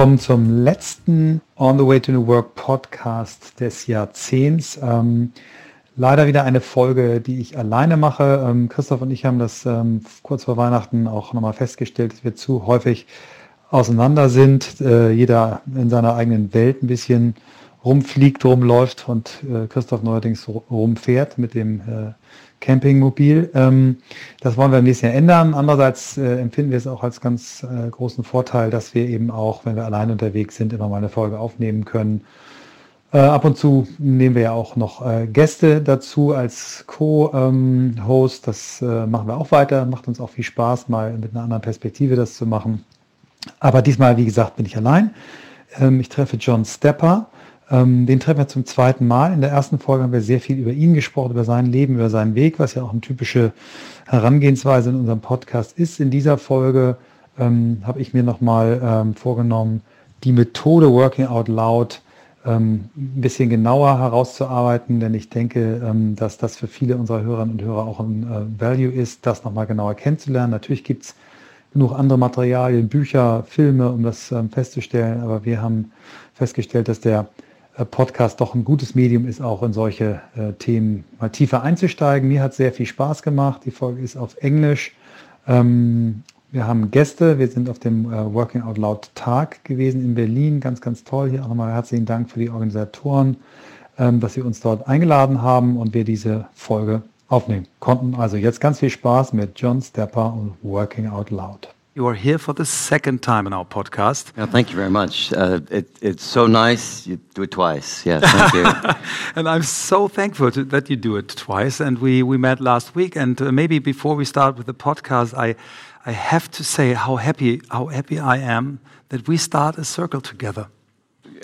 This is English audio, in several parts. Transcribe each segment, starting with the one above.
willkommen zum letzten On the Way to New Work Podcast des Jahrzehnts. Ähm, leider wieder eine Folge, die ich alleine mache. Ähm, Christoph und ich haben das ähm, kurz vor Weihnachten auch nochmal festgestellt, dass wir zu häufig auseinander sind, äh, jeder in seiner eigenen Welt ein bisschen rumfliegt, rumläuft und äh, Christoph neuerdings rumfährt mit dem äh, Campingmobil. Ähm, das wollen wir nächsten Jahr ändern. Andererseits äh, empfinden wir es auch als ganz äh, großen Vorteil, dass wir eben auch, wenn wir allein unterwegs sind, immer mal eine Folge aufnehmen können. Äh, ab und zu nehmen wir ja auch noch äh, Gäste dazu als Co-Host. das äh, machen wir auch weiter. Macht uns auch viel Spaß, mal mit einer anderen Perspektive das zu machen. Aber diesmal, wie gesagt, bin ich allein. Ähm, ich treffe John Stepper. Ähm, den treffen wir zum zweiten Mal. In der ersten Folge haben wir sehr viel über ihn gesprochen, über sein Leben, über seinen Weg, was ja auch eine typische Herangehensweise in unserem Podcast ist. In dieser Folge ähm, habe ich mir nochmal ähm, vorgenommen, die Methode Working Out Loud ähm, ein bisschen genauer herauszuarbeiten, denn ich denke, ähm, dass das für viele unserer Hörerinnen und Hörer auch ein äh, Value ist, das nochmal genauer kennenzulernen. Natürlich gibt es genug andere Materialien, Bücher, Filme, um das ähm, festzustellen, aber wir haben festgestellt, dass der Podcast doch ein gutes Medium ist, auch in solche äh, Themen mal tiefer einzusteigen. Mir hat sehr viel Spaß gemacht. Die Folge ist auf Englisch. Ähm, wir haben Gäste. Wir sind auf dem äh, Working Out Loud Tag gewesen in Berlin. Ganz, ganz toll. Hier auch nochmal herzlichen Dank für die Organisatoren, ähm, dass sie uns dort eingeladen haben und wir diese Folge aufnehmen konnten. Also jetzt ganz viel Spaß mit John Stepper und Working Out Loud. You are here for the second time in our podcast. Yeah, thank you very much. Uh, it, it's so nice. You do it twice. Yeah, thank you. and I'm so thankful to, that you do it twice. And we, we met last week. And uh, maybe before we start with the podcast, I, I have to say how happy, how happy I am that we start a circle together.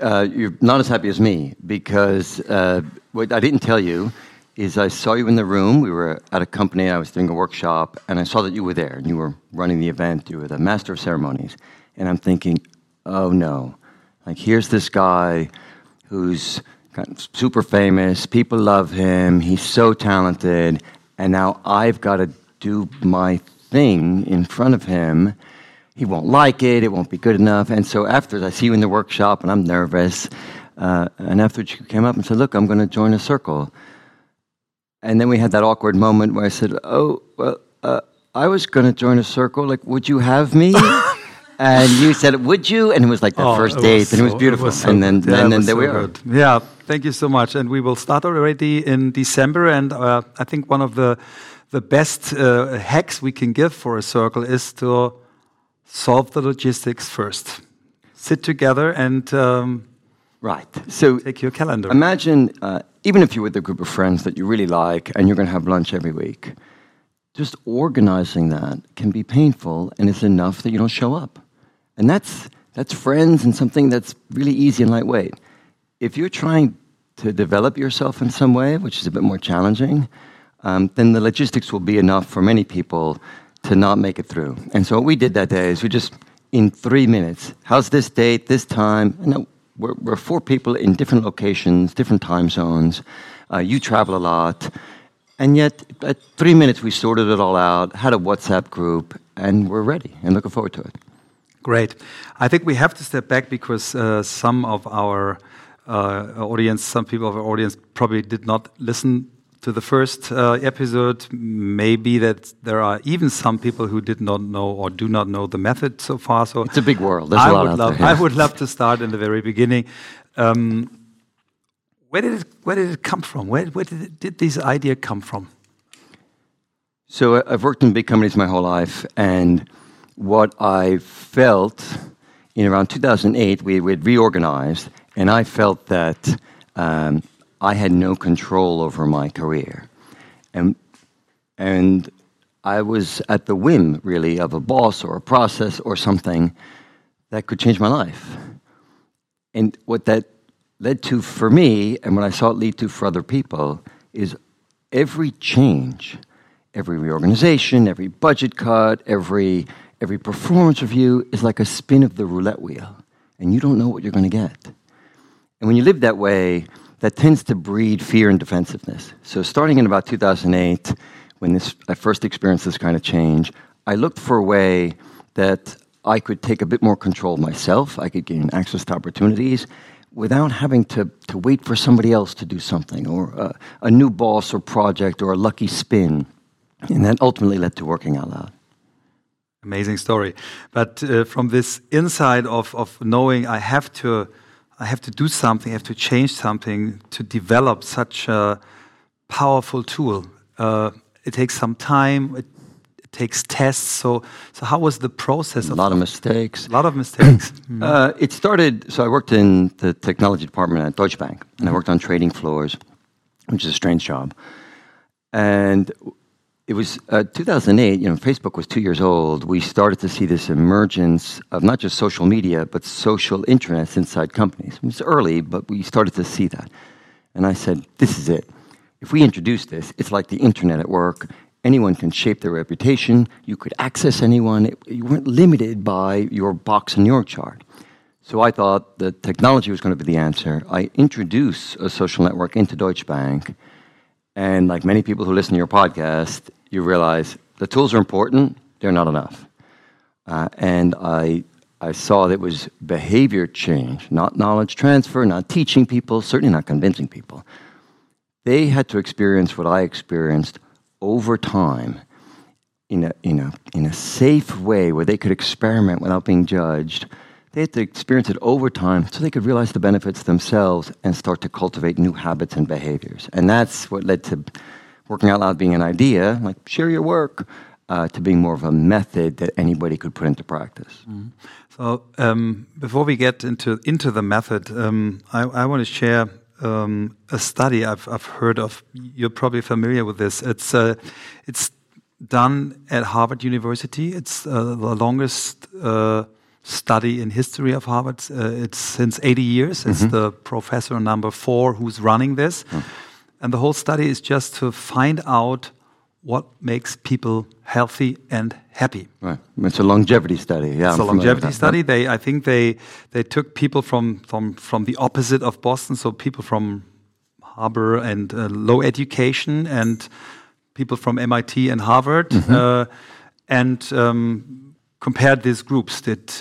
Uh, you're not as happy as me because uh, what I didn't tell you is I saw you in the room. We were at a company, I was doing a workshop, and I saw that you were there and you were running the event. You were the master of ceremonies. And I'm thinking, oh no. Like, here's this guy who's kind of super famous, people love him, he's so talented, and now I've got to do my thing in front of him. He won't like it, it won't be good enough. And so after I see you in the workshop and I'm nervous, uh, and after you came up and said, Look, I'm going to join a circle. And then we had that awkward moment where I said, "Oh, well, uh, I was going to join a circle. Like, would you have me?" and you said, "Would you?" And it was like the oh, first date, and it was beautiful. It was so and then, yeah, and then there so we are. Good. Yeah, thank you so much. And we will start already in December. And uh, I think one of the the best uh, hacks we can give for a circle is to solve the logistics first. Sit together and. Um, Right. So take your calendar. Imagine, uh, even if you're with a group of friends that you really like and you're going to have lunch every week, just organizing that can be painful, and it's enough that you don't show up. And that's that's friends and something that's really easy and lightweight. If you're trying to develop yourself in some way, which is a bit more challenging, um, then the logistics will be enough for many people to not make it through. And so what we did that day is we just in three minutes, how's this date, this time? And we're, we're four people in different locations, different time zones. Uh, you travel a lot. And yet, at three minutes, we sorted it all out, had a WhatsApp group, and we're ready and looking forward to it. Great. I think we have to step back because uh, some of our uh, audience, some people of our audience probably did not listen to the first uh, episode, maybe that there are even some people who did not know or do not know the method so far. So it's a big world. There's I a lot would love, there, I would love to start in the very beginning. Um, where did it Where did it come from? Where, where did, it, did this idea come from? So uh, I've worked in big companies my whole life, and what I felt in around 2008, we had reorganized, and I felt that. Um, I had no control over my career. And, and I was at the whim, really, of a boss or a process or something that could change my life. And what that led to for me, and what I saw it lead to for other people, is every change, every reorganization, every budget cut, every, every performance review is like a spin of the roulette wheel. And you don't know what you're going to get. And when you live that way, that tends to breed fear and defensiveness. So, starting in about 2008, when this, I first experienced this kind of change, I looked for a way that I could take a bit more control myself. I could gain access to opportunities without having to, to wait for somebody else to do something or uh, a new boss or project or a lucky spin. And that ultimately led to working out loud. Amazing story. But uh, from this inside of, of knowing I have to I have to do something, I have to change something to develop such a powerful tool. Uh, it takes some time. It, it, takes tests. So, so how was the process? A lot of mistakes. A lot of mistakes. mm. uh, it started. So I worked in the technology department at Deutsche Bank, and I worked on trading floors, which is a strange job. And it was uh, 2008, you know, Facebook was two years old. We started to see this emergence of not just social media, but social intranets inside companies. It was early, but we started to see that. And I said, this is it. If we introduce this, it's like the internet at work. Anyone can shape their reputation. You could access anyone. It, you weren't limited by your box and your chart. So I thought the technology was going to be the answer. I introduced a social network into Deutsche Bank. And like many people who listen to your podcast, you realize the tools are important, they're not enough. Uh, and I, I saw that it was behavior change, not knowledge transfer, not teaching people, certainly not convincing people. They had to experience what I experienced over time in a, in a, in a safe way where they could experiment without being judged. They had to experience it over time so they could realize the benefits themselves and start to cultivate new habits and behaviors. And that's what led to working out loud being an idea, like share your work, uh, to being more of a method that anybody could put into practice. Mm. So um, before we get into into the method, um, I, I want to share um, a study I've, I've heard of. You're probably familiar with this. It's uh, it's done at Harvard University. It's uh, the longest uh, study in history of Harvard. Uh, it's since 80 years. It's mm -hmm. the professor number four who's running this. Mm. And the whole study is just to find out what makes people healthy and happy. Right. It's a longevity study. Yeah, it's I'm a longevity study. They, I think they they took people from from from the opposite of Boston, so people from Harvard and uh, low education, and people from MIT and Harvard, mm -hmm. uh, and um, compared these groups, did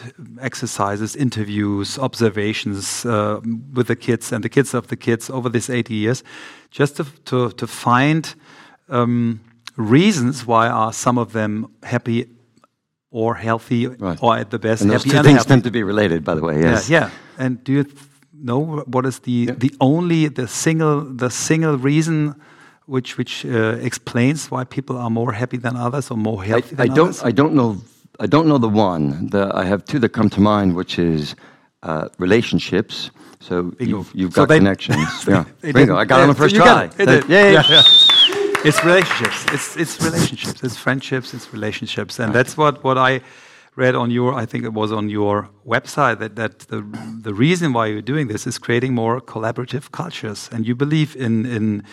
exercises, interviews, observations uh, with the kids and the kids of the kids over these 80 years, just to, to, to find um, reasons why are some of them happy or healthy right. or at the best and those two things tend to be related, by the way. Yes. Yeah. yeah. And do you know what is the yeah. the only the single the single reason? Which which uh, explains why people are more happy than others or more healthy I, I don't I don't know I don't know the one. The, I have two that come to mind, which is uh, relationships. So you've, you've got so connections. yeah, bingo! I got yeah, on the first so try. Got it. yeah, yeah, yeah. It's relationships. It's it's relationships. It's friendships. It's relationships, and that's what what I read on your. I think it was on your website that that the the reason why you're doing this is creating more collaborative cultures, and you believe in in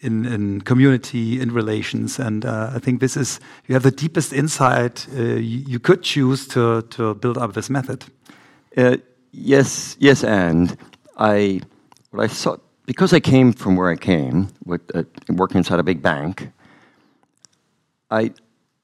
in, in community, in relations. And uh, I think this is, you have the deepest insight uh, you, you, could choose to, to build up this method. Uh, yes, yes, and I, what I saw, because I came from where I came, with, uh, working inside a big bank, I,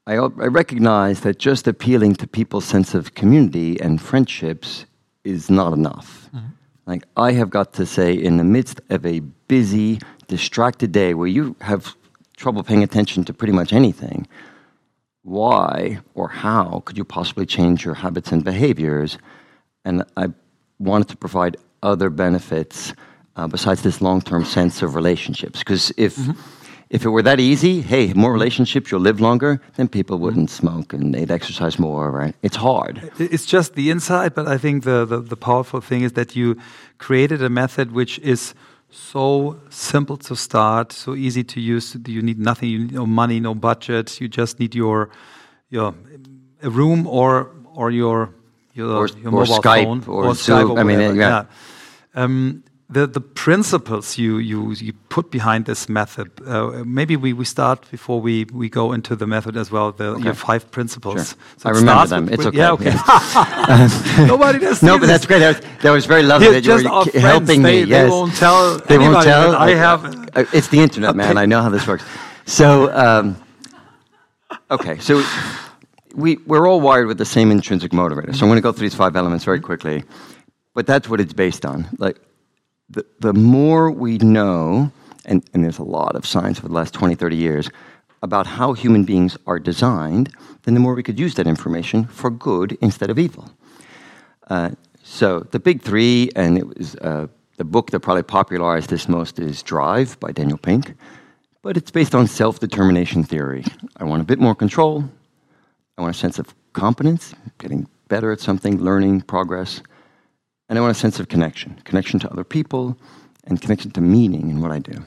I, I recognize that just appealing to people's sense of community and friendships is not enough. Mm -hmm. Like, I have got to say, in the midst of a busy, distracted day where you have trouble paying attention to pretty much anything, why or how could you possibly change your habits and behaviors? And I wanted to provide other benefits uh, besides this long term sense of relationships. Because if mm -hmm. If it were that easy, hey, more relationships, you'll live longer, then people wouldn't smoke and they'd exercise more, right? It's hard. It's just the inside, but I think the, the, the powerful thing is that you created a method which is so simple to start, so easy to use. You need nothing. You need no money, no budget. You just need your your a room or or your your, or, your or mobile Skype phone or, or Skype. Or I mean, yeah. yeah. Um, the, the principles you, you, you put behind this method, uh, maybe we, we start before we, we go into the method as well, the, okay. your five principles. Sure. So I remember them. With, it's okay. Yeah, okay. Nobody does No, but that's great. That was, that was very lovely that you were helping they, me. Yes. They won't tell They won't tell? I have... Uh, it's the internet, man. I know how this works. So, um, okay, so we, we're all wired with the same intrinsic motivator. So I'm going to go through these five elements very quickly. But that's what it's based on. Like, the, the more we know, and, and there's a lot of science over the last 20, 30 years, about how human beings are designed, then the more we could use that information for good instead of evil. Uh, so the big three, and it was uh, the book that probably popularized this most is Drive by Daniel Pink, but it's based on self determination theory. I want a bit more control, I want a sense of competence, getting better at something, learning, progress, and I want a sense of connection connection to other people and connection to meaning in what I do.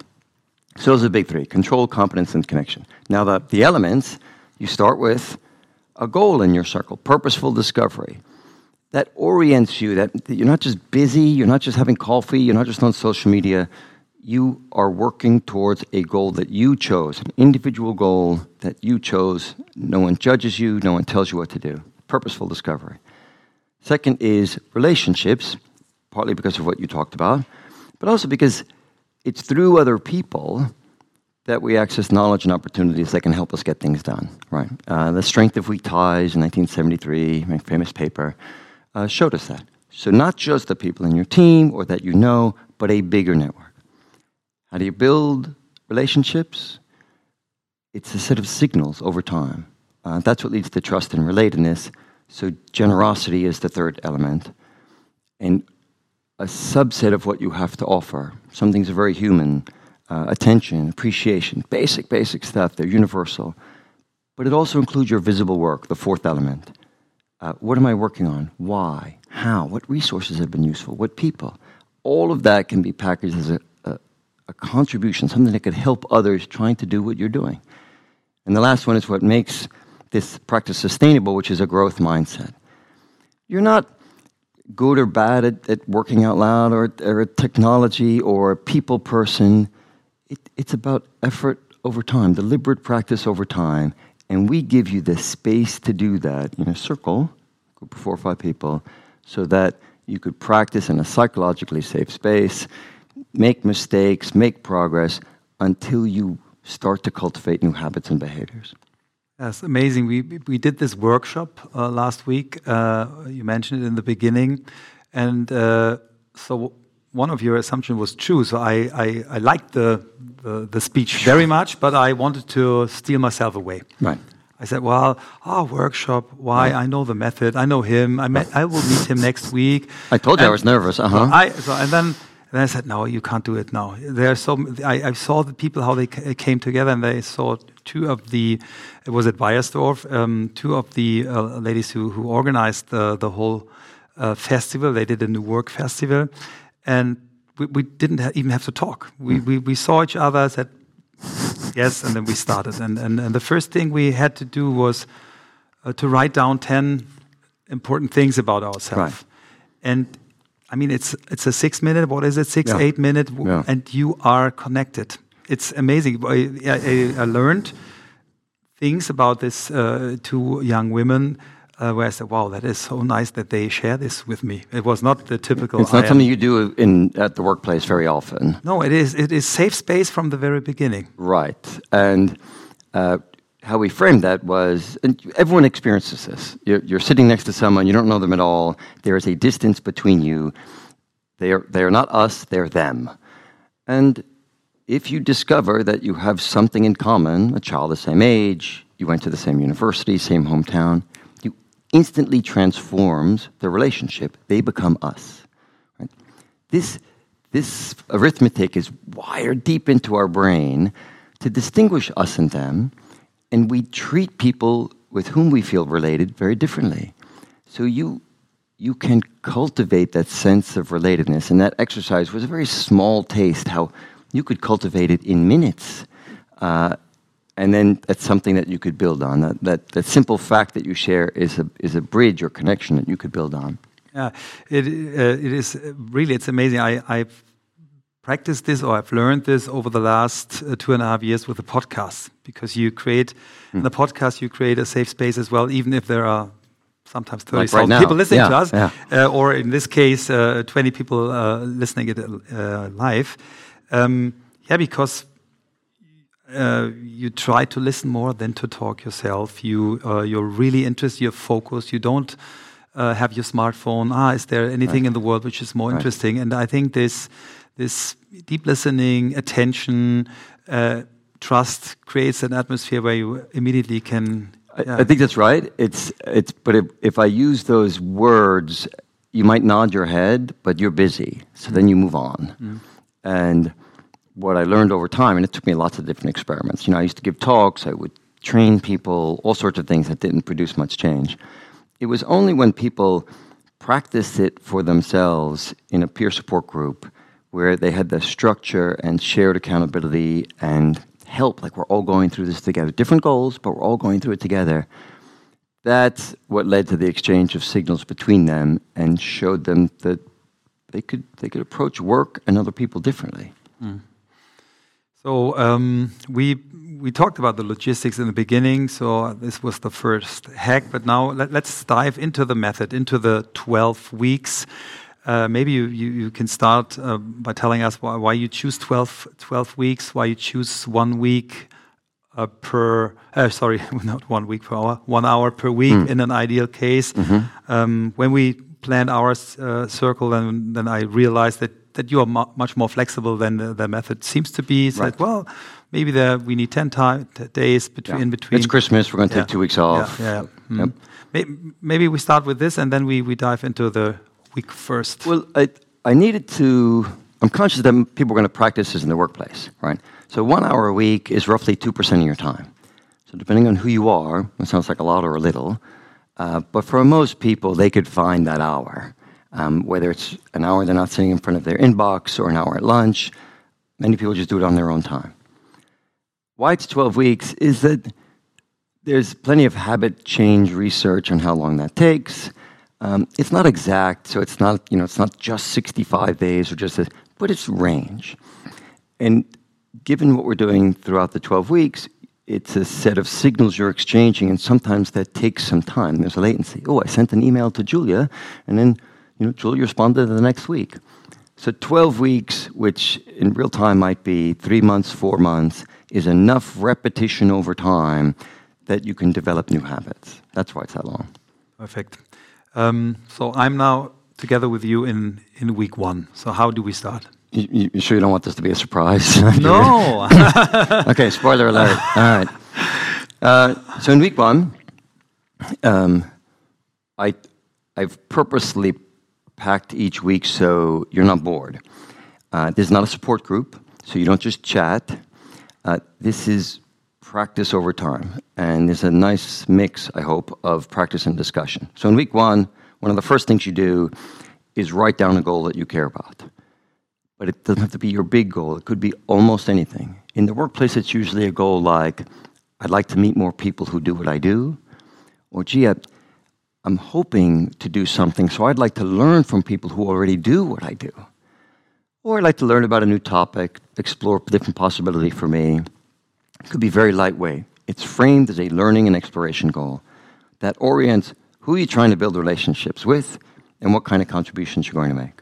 So those are the big three control, competence, and connection. Now, the, the elements, you start with a goal in your circle, purposeful discovery that orients you, that, that you're not just busy, you're not just having coffee, you're not just on social media. You are working towards a goal that you chose, an individual goal that you chose. No one judges you, no one tells you what to do. Purposeful discovery. Second is relationships, partly because of what you talked about, but also because it's through other people that we access knowledge and opportunities that can help us get things done. Right? Uh, the Strength of Weak Ties in 1973, my famous paper, uh, showed us that. So, not just the people in your team or that you know, but a bigger network. How do you build relationships? It's a set of signals over time. Uh, that's what leads to trust and relatedness. So, generosity is the third element. And a subset of what you have to offer. Some things are very human uh, attention, appreciation, basic, basic stuff. They're universal. But it also includes your visible work, the fourth element. Uh, what am I working on? Why? How? What resources have been useful? What people? All of that can be packaged as a, a, a contribution, something that could help others trying to do what you're doing. And the last one is what makes this practice sustainable, which is a growth mindset. You're not good or bad at, at working out loud or, or technology or a people person. It, it's about effort over time, deliberate practice over time, and we give you the space to do that in a circle, group of four or five people, so that you could practice in a psychologically safe space, make mistakes, make progress until you start to cultivate new habits and behaviors. That's amazing. We, we did this workshop uh, last week. Uh, you mentioned it in the beginning. And uh, so one of your assumptions was true. So I, I, I liked the, the, the, speech very much, but I wanted to steal myself away. Right. I said, well, our oh, workshop, why? Right. I know the method. I know him. I, met, I will meet him next week. I told you and I was nervous. Uh-huh. I, so, and then and I said, no, you can't do it now. There are so I, I saw the people how they came together, and they saw two of the it was at Beiersdorf, um, two of the uh, ladies who who organized the the whole uh, festival. They did a new work festival, and we, we didn't ha even have to talk. We, hmm. we we saw each other, said yes, and then we started. And and, and the first thing we had to do was uh, to write down ten important things about ourselves, right. and I mean, it's it's a six minute. What is it? Six yeah. eight minute, yeah. and you are connected. It's amazing. I, I, I learned things about this uh, two young women. Uh, where I said, "Wow, that is so nice that they share this with me." It was not the typical. It's not something you do in at the workplace very often. No, it is. It is safe space from the very beginning. Right, and uh, how we framed that was everyone experiences this. You're, you're, sitting next to someone, you don't know them at all, there is a distance between you. They are, they are not us, they're them. And if you discover that you have something in common, a child the same age, you went to the same university, same hometown, you instantly transforms the relationship. They become us. Right? This, this arithmetic is wired deep into our brain to distinguish us and them and we treat people with whom we feel related very differently. So you you can cultivate that sense of relatedness, and that exercise was a very small taste. How you could cultivate it in minutes, uh, and then that's something that you could build on. That, that that simple fact that you share is a is a bridge or connection that you could build on. Yeah, it uh, it is really it's amazing. I I've practiced this or I've learned this over the last uh, two and a half years with the podcast because you create mm. in the podcast you create a safe space as well, even if there are sometimes 30,000 like right people listening yeah, to us, yeah. uh, or in this case, uh, 20 people uh, listening it uh, live. Um, yeah, because uh, you try to listen more than to talk yourself. You uh, you're really interested. You're focused. You don't uh, have your smartphone. Ah, is there anything right. in the world which is more right. interesting? And I think this this deep listening, attention, uh, trust creates an atmosphere where you immediately can. I, I, think that's right. It's it's. But if, if I use those words, you might nod your head, but you're busy. So mm. then you move on. Mm. And what I learned over time, and it took me lots of different experiments. You know, I used to give talks, I would train people, all sorts of things that didn't produce much change. It was only when people practiced it for themselves in a peer support group where they had the structure and shared accountability and help, like we're all going through this together. Different goals, but we're all going through it together. That's what led to the exchange of signals between them and showed them that they could, they could approach work and other people differently. Mm. So um, we we talked about the logistics in the beginning. So this was the first hack, but now let, us dive into the method, into the 12 weeks. Uh, maybe you, you, you, can start uh, by telling us why, why you choose 12, 12, weeks, why you choose one week uh, per, uh, sorry, not one week per hour, one hour per week mm. in an ideal case. Mm -hmm. um, when we planned our circle, then, then I realized that that you are mu much more flexible than the, the, method seems to be. So right. that, well, maybe there we need 10 time, days between, yeah. in between. It's Christmas, we're going to take two weeks off. Yeah, yeah. Mm. Yep. Maybe we start with this and then we, we dive into the week first. Well, I, I needed to, I'm conscious that people are going to practice this in the workplace, right? So one hour a week is roughly 2% of your time. So depending on who you are, it sounds like a lot or a little, uh, but for most people, they could find that hour. Um, whether it's an hour they're not sitting in front of their inbox or an hour at lunch, many people just do it on their own time. Why it's 12 weeks is that there's plenty of habit change research on how long that takes. Um, it's not exact, so it's not, you know, it's not just 65 days or just a, but it's range. And given what we're doing throughout the 12 weeks, it's a set of signals you're exchanging, and sometimes that takes some time. There's a latency. Oh, I sent an email to Julia, and then you know, Julie responded the next week. So 12 weeks, which in real time might be three months, four months, is enough repetition over time that you can develop new habits. That's why it's that long. Perfect. Um, so I'm now together with you in, in week one. So how do we start? You, you sure you don't want this to be a surprise? no. okay, spoiler alert. All right. Uh, so in week one, um, I, I've purposely packed each week so you're not bored. Uh, this is not a support group, so you don't just chat. Uh, this is practice over time, and there's a nice mix, I hope, of practice and discussion. So in week one, one of the first things you do is write down a goal that you care about. But it doesn't have to be your big goal, it could be almost anything. In the workplace, it's usually a goal like, I'd like to meet more people who do what I do, or gee, I'm hoping to do something, so I'd like to learn from people who already do what I do. Or I'd like to learn about a new topic, explore different possibility for me. It could be very lightweight. It's framed as a learning and exploration goal that orients who you're trying to build relationships with and what kind of contributions you're going to make.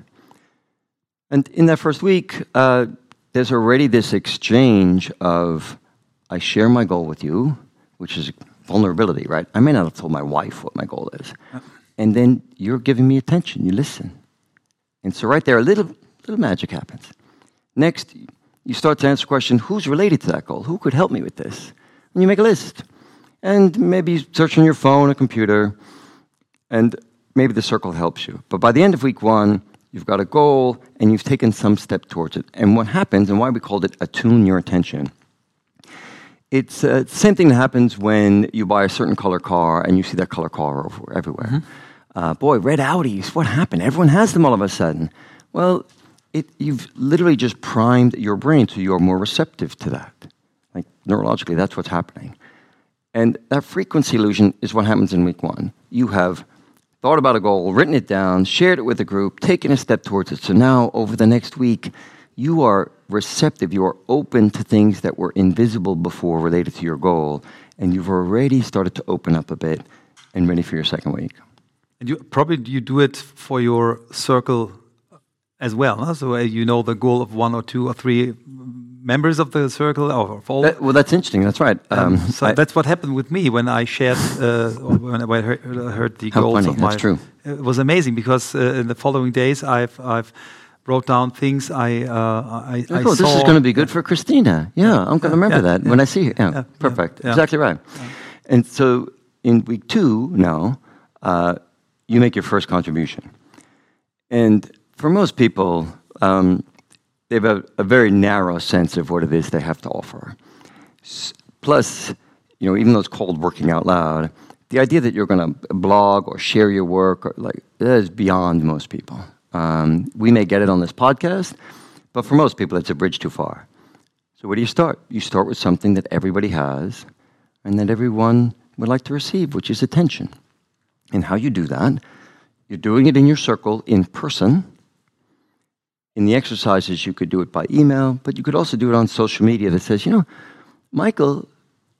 And in that first week, uh, there's already this exchange of I share my goal with you, which is vulnerability, right? I may not have told my wife what my goal is. And then you're giving me attention, you listen. And so right there, a little, little magic happens. Next, you start to answer the question, who's related to that goal? Who could help me with this? And you make a list. And maybe you search on your phone or computer, and maybe the circle helps you. But by the end of week one, you've got a goal, and you've taken some step towards it. And what happens, and why we called it attune your attention, it's uh, the same thing that happens when you buy a certain color car and you see that color car over everywhere. Mm-hmm. Uh, boy, red Audis, what happened? Everyone has them all of a sudden. Well, it, you've literally just primed your brain so you're more receptive to that. Like neurologically, that's what's happening. And that frequency illusion is what happens in week one. You have thought about a goal, written it down, shared it with a group, taken a step towards it. So now, over the next week, you are receptive, you are open to things that were invisible before related to your goal, and you've already started to open up a bit and ready for your second week. And you probably you do it for your circle as well. Huh? So uh, you know the goal of one or two or three members of the circle or of all. That, well, that's interesting. That's right. Um, so I, that's what happened with me when I shared uh, when I heard, heard the goals funny. of my. That's true. It was amazing because uh, in the following days I've I've wrote down things I uh, I, oh, I saw. This is going to be good for Christina. Yeah, I'm going to remember yeah, that yeah, when I see her. Yeah, perfect. Exactly right. And so in week two now, uh, you make your first contribution, and for most people. Um, they have a, a, very narrow sense of what it is they have to offer. S plus, you know, even though it's called working out loud, the idea that you're going to blog or share your work, or like that is beyond most people. Um, we may get it on this podcast, but for most people, it's a bridge too far. So where do you start? You start with something that everybody has, and that everyone would like to receive, which is attention. And how you do that, you're doing it in your circle in person in the exercises, you could do it by email, but you could also do it on social media that says, you know, Michael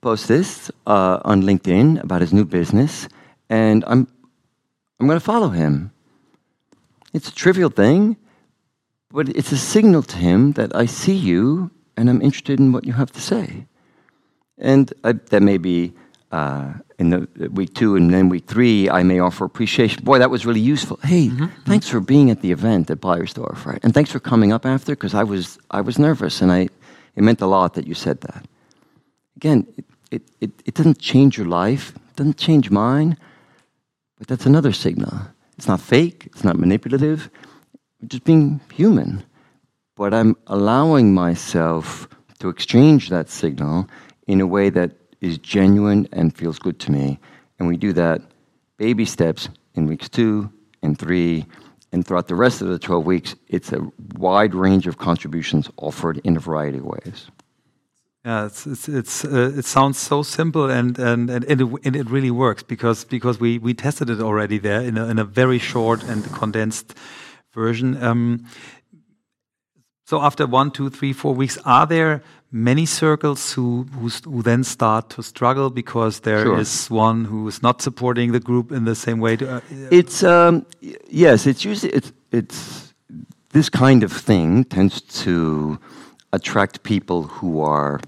posts this uh, on LinkedIn about his new business, and I'm, I'm going to follow him. It's a trivial thing, but it's a signal to him that I see you and I'm interested in what you have to say. And I, that may be uh, in the week two and then week three, I may offer appreciation. Boy, that was really useful. Hey, mm-hmm. thanks for being at the event at Beiersdorf, right? And thanks for coming up after because I was I was nervous and I it meant a lot that you said that. Again, it, it, it, it doesn't change your life, it doesn't change mine, but that's another signal. It's not fake, it's not manipulative, I'm just being human. But I'm allowing myself to exchange that signal in a way that is genuine and feels good to me. And we do that baby steps in weeks two and three. And throughout the rest of the 12 weeks, it's a wide range of contributions offered in a variety of ways. Yeah, it's, it's, it's uh, it sounds so simple and and, and, it, and it really works because because we, we tested it already there in a, in a very short and condensed version. Um, so after one, two, three, four weeks, are there many circles who, who, who then start to struggle because there sure. is one who is not supporting the group in the same way? To, uh, it's um, yes, it's usually it's it's this kind of thing tends to attract people who are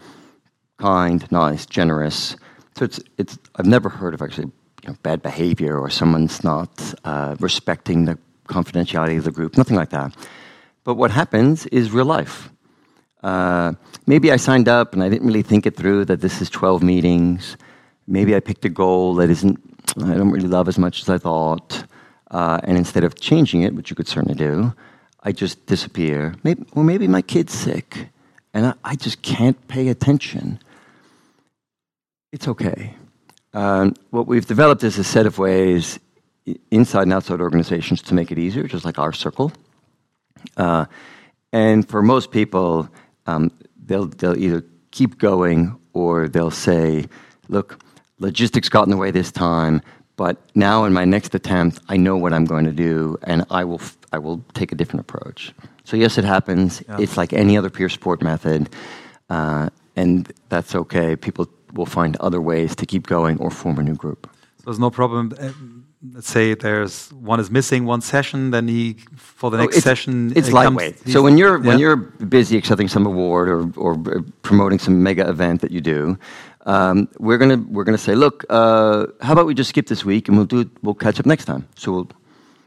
kind, nice, generous. So it's it's I've never heard of actually you know, bad behavior or someone's not uh, respecting the confidentiality of the group, nothing like that. But what happens is real life. Uh, maybe I signed up and I didn't really think it through that this is 12 meetings. Maybe I picked a goal that isn't, I don't really love as much as I thought. Uh, and instead of changing it, which you could certainly do, I just disappear. Maybe, or maybe my kid's sick and I, I just can't pay attention. It's okay. Um, what we've developed is a set of ways inside and outside organizations to make it easier, just like our circle. Uh, and for most people, um, they'll, they'll either keep going or they'll say, look, logistics got in the way this time, but now in my next attempt, I know what I'm going to do and I will, I will take a different approach. So, yes, it happens. Yeah. It's like any other peer support method, uh, and that's okay. People will find other ways to keep going or form a new group. So, there's no problem uh, let's say there's one is missing one session, then he for the oh, next it's, session. It's lightweight. so when you're yeah. when you're busy accepting some award or or promoting some mega event that you do, um, we're gonna we're gonna say, look, uh, how about we just skip this week and we'll do we'll catch up next time. So we'll,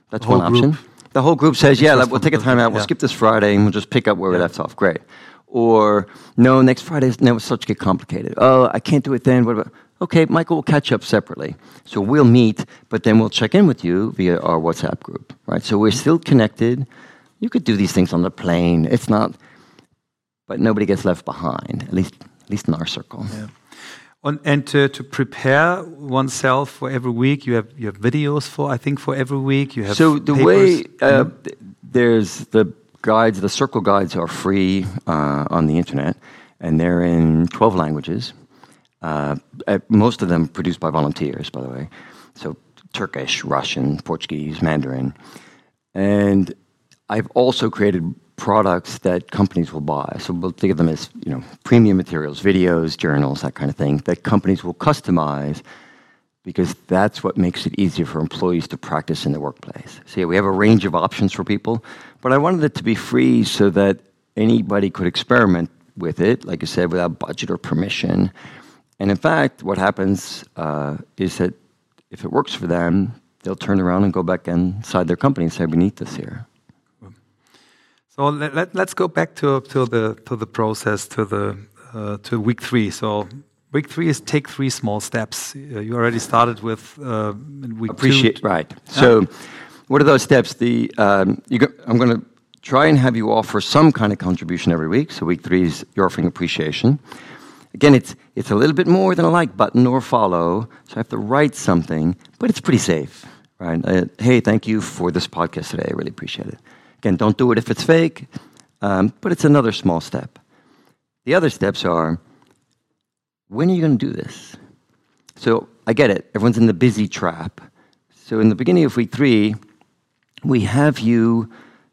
that's one option. Group. The whole group says, yeah, like, we'll take a time out. We'll yeah. skip this Friday and we'll just pick up where yeah. we left off. Great. Or no, next Friday now it's such get complicated. Oh, I can't do it then. What about? Okay, Michael will catch up separately. So we'll meet, but then we'll check in with you via our WhatsApp group, right? So we're still connected. You could do these things on the plane. It's not, but nobody gets left behind, at least, at least in our circle. Yeah. And, and to, to prepare oneself for every week, you have you have videos for I think for every week. You have so the way uh, there's the guides. The circle guides are free uh, on the internet, and they're in twelve languages. Uh, most of them produced by volunteers, by the way. So Turkish, Russian, Portuguese, Mandarin. And I've also created products that companies will buy. So we'll think of them as you know premium materials, videos, journals, that kind of thing that companies will customize because that's what makes it easier for employees to practice in the workplace. So yeah, we have a range of options for people, but I wanted it to be free so that anybody could experiment with it, like I said, without budget or permission. And in fact, what happens uh, is that if it works for them, they'll turn around and go back inside their company and say, "We need this here." So let, let, us go back to to the to the process to the uh, to week three. So week three is take three small steps. Uh, you already started with uh, week Appreciate, two. right. Yeah. So what are those steps? The um, go, I'm going to try and have you offer some kind of contribution every week. So week three is you're offering appreciation. Again, it's it's a little bit more than a like button or follow. So I have to write something, but it's pretty safe, right? Uh, hey, thank you for this podcast today. I really appreciate it. Again, don't do it if it's fake, um, but it's another small step. The other steps are when are you going to do this? So I get it. Everyone's in the busy trap. So in the beginning of week three, we have you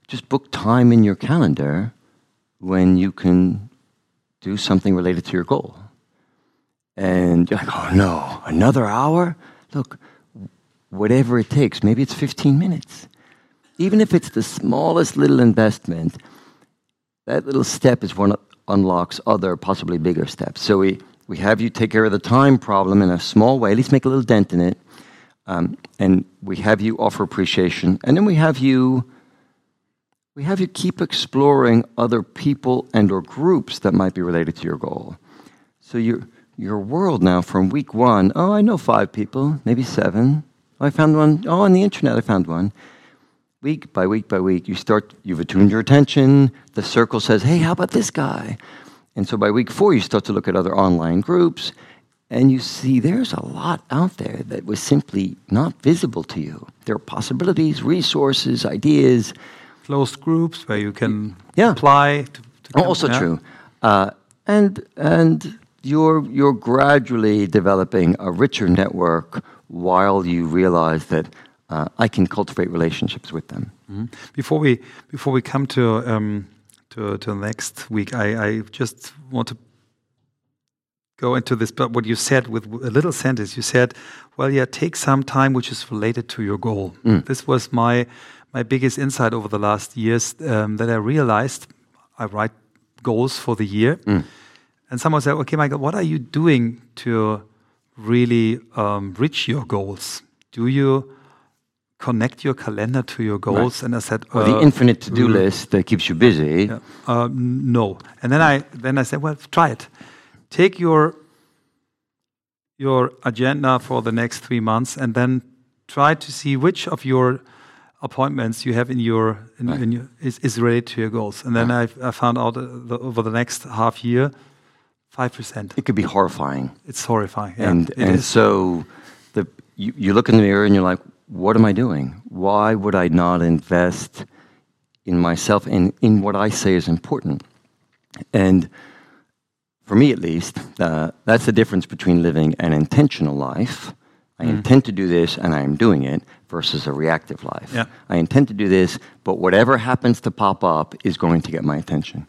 just book time in your calendar when you can do something related to your goal. And you're like, oh no, another hour? Look, whatever it takes, maybe it's 15 minutes. Even if it's the smallest little investment, that little step is one that unlocks other, possibly bigger steps. So we, we have you take care of the time problem in a small way, at least make a little dent in it. Um, and we have you offer appreciation. And then we have you we have you keep exploring other people and or groups that might be related to your goal. So your your world now from week one, oh, I know five people, maybe seven. Oh, I found one. Oh, on the internet I found one. Week by week by week, you start you've attuned your attention. The circle says, hey, how about this guy? And so by week four, you start to look at other online groups and you see there's a lot out there that was simply not visible to you. There are possibilities, resources, ideas closed groups where you can yeah. apply. To, to come, also yeah. true, uh, and and you're you're gradually developing a richer network while you realize that uh, I can cultivate relationships with them. Mm -hmm. Before we before we come to um, to to next week, I, I just want to go into this. But what you said with a little sentence, you said, "Well, yeah, take some time which is related to your goal." Mm. This was my my biggest insight over the last years um, that I realized I write goals for the year. Mm. And someone said, okay, Michael, what are you doing to really um, reach your goals? Do you connect your calendar to your goals? Right. And I said, uh, the infinite to-do mm, list that keeps you busy. Yeah. Uh, no. And then I then I said, well, try it. Take your your agenda for the next three months, and then try to see which of your appointments you have in your, in, right. in your is, is related to your goals. And then. I, I found out uh, the, over the next half year, five percent. It could be horrifying. It's horrifying. Yeah, and and is. so the you, you look in the mirror and you're like, what am I doing? Why would I not invest in myself and in what I say is important? And for me, at least, uh, that's the difference between living an intentional life I mm. intend to do this and I am doing it versus a reactive life. Yeah. I intend to do this, but whatever happens to pop up is going to get my attention.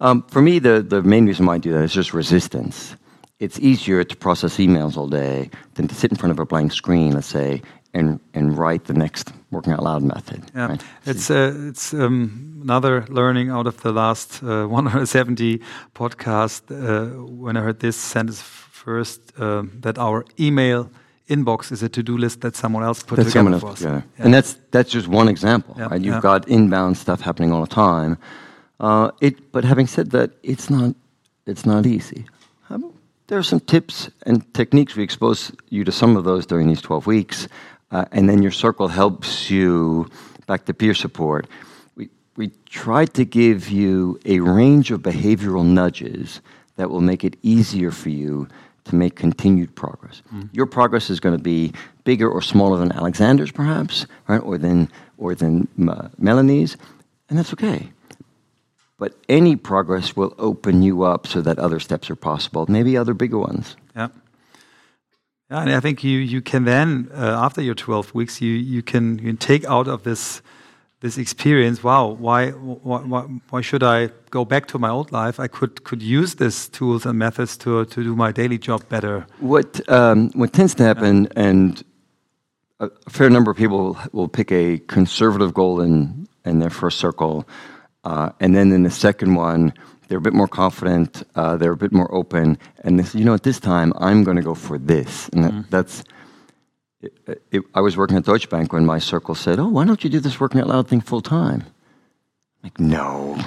Um, for me, the, the main reason why I do that is just resistance. It's easier to process emails all day than to sit in front of a blank screen, let's say, and, and write the next working out loud method. Yeah, right? it's uh, it's um, another learning out of the last uh, 170 podcast. Uh, when I heard this sentence first, uh, that our email inbox is a to-do list that someone else put that's together for us. Yeah. yeah. And that's that's just one example. Yeah. Right? You've yeah. got inbound stuff happening all the time. Uh, it, but having said that, it's not it's not easy. Um, there are some tips and techniques. We expose you to some of those during these 12 weeks, uh, and then your circle helps you back to peer support. We we try to give you a range of behavioral nudges that will make it easier for you to make continued progress. Mm. Your progress is going to be bigger or smaller than Alexander's, perhaps, right, or than or than uh, Melanie's, and that's okay. But any progress will open you up so that other steps are possible, maybe other bigger ones. Yeah. Yeah, and I think you you can then uh, after your twelve weeks you you can you can take out of this this experience wow why, why why should i go back to my old life i could could use these tools and methods to to do my daily job better what um, what tends to happen yeah. and a fair number of people will pick a conservative goal in in their first circle uh, and then in the second one they're a bit more confident, uh, they're a bit more open, and they say, you know, at this time, I'm going to go for this. And that, that's, it, it, I was working at Deutsche Bank when my circle said, oh, why don't you do this working out loud thing full time? Like, no,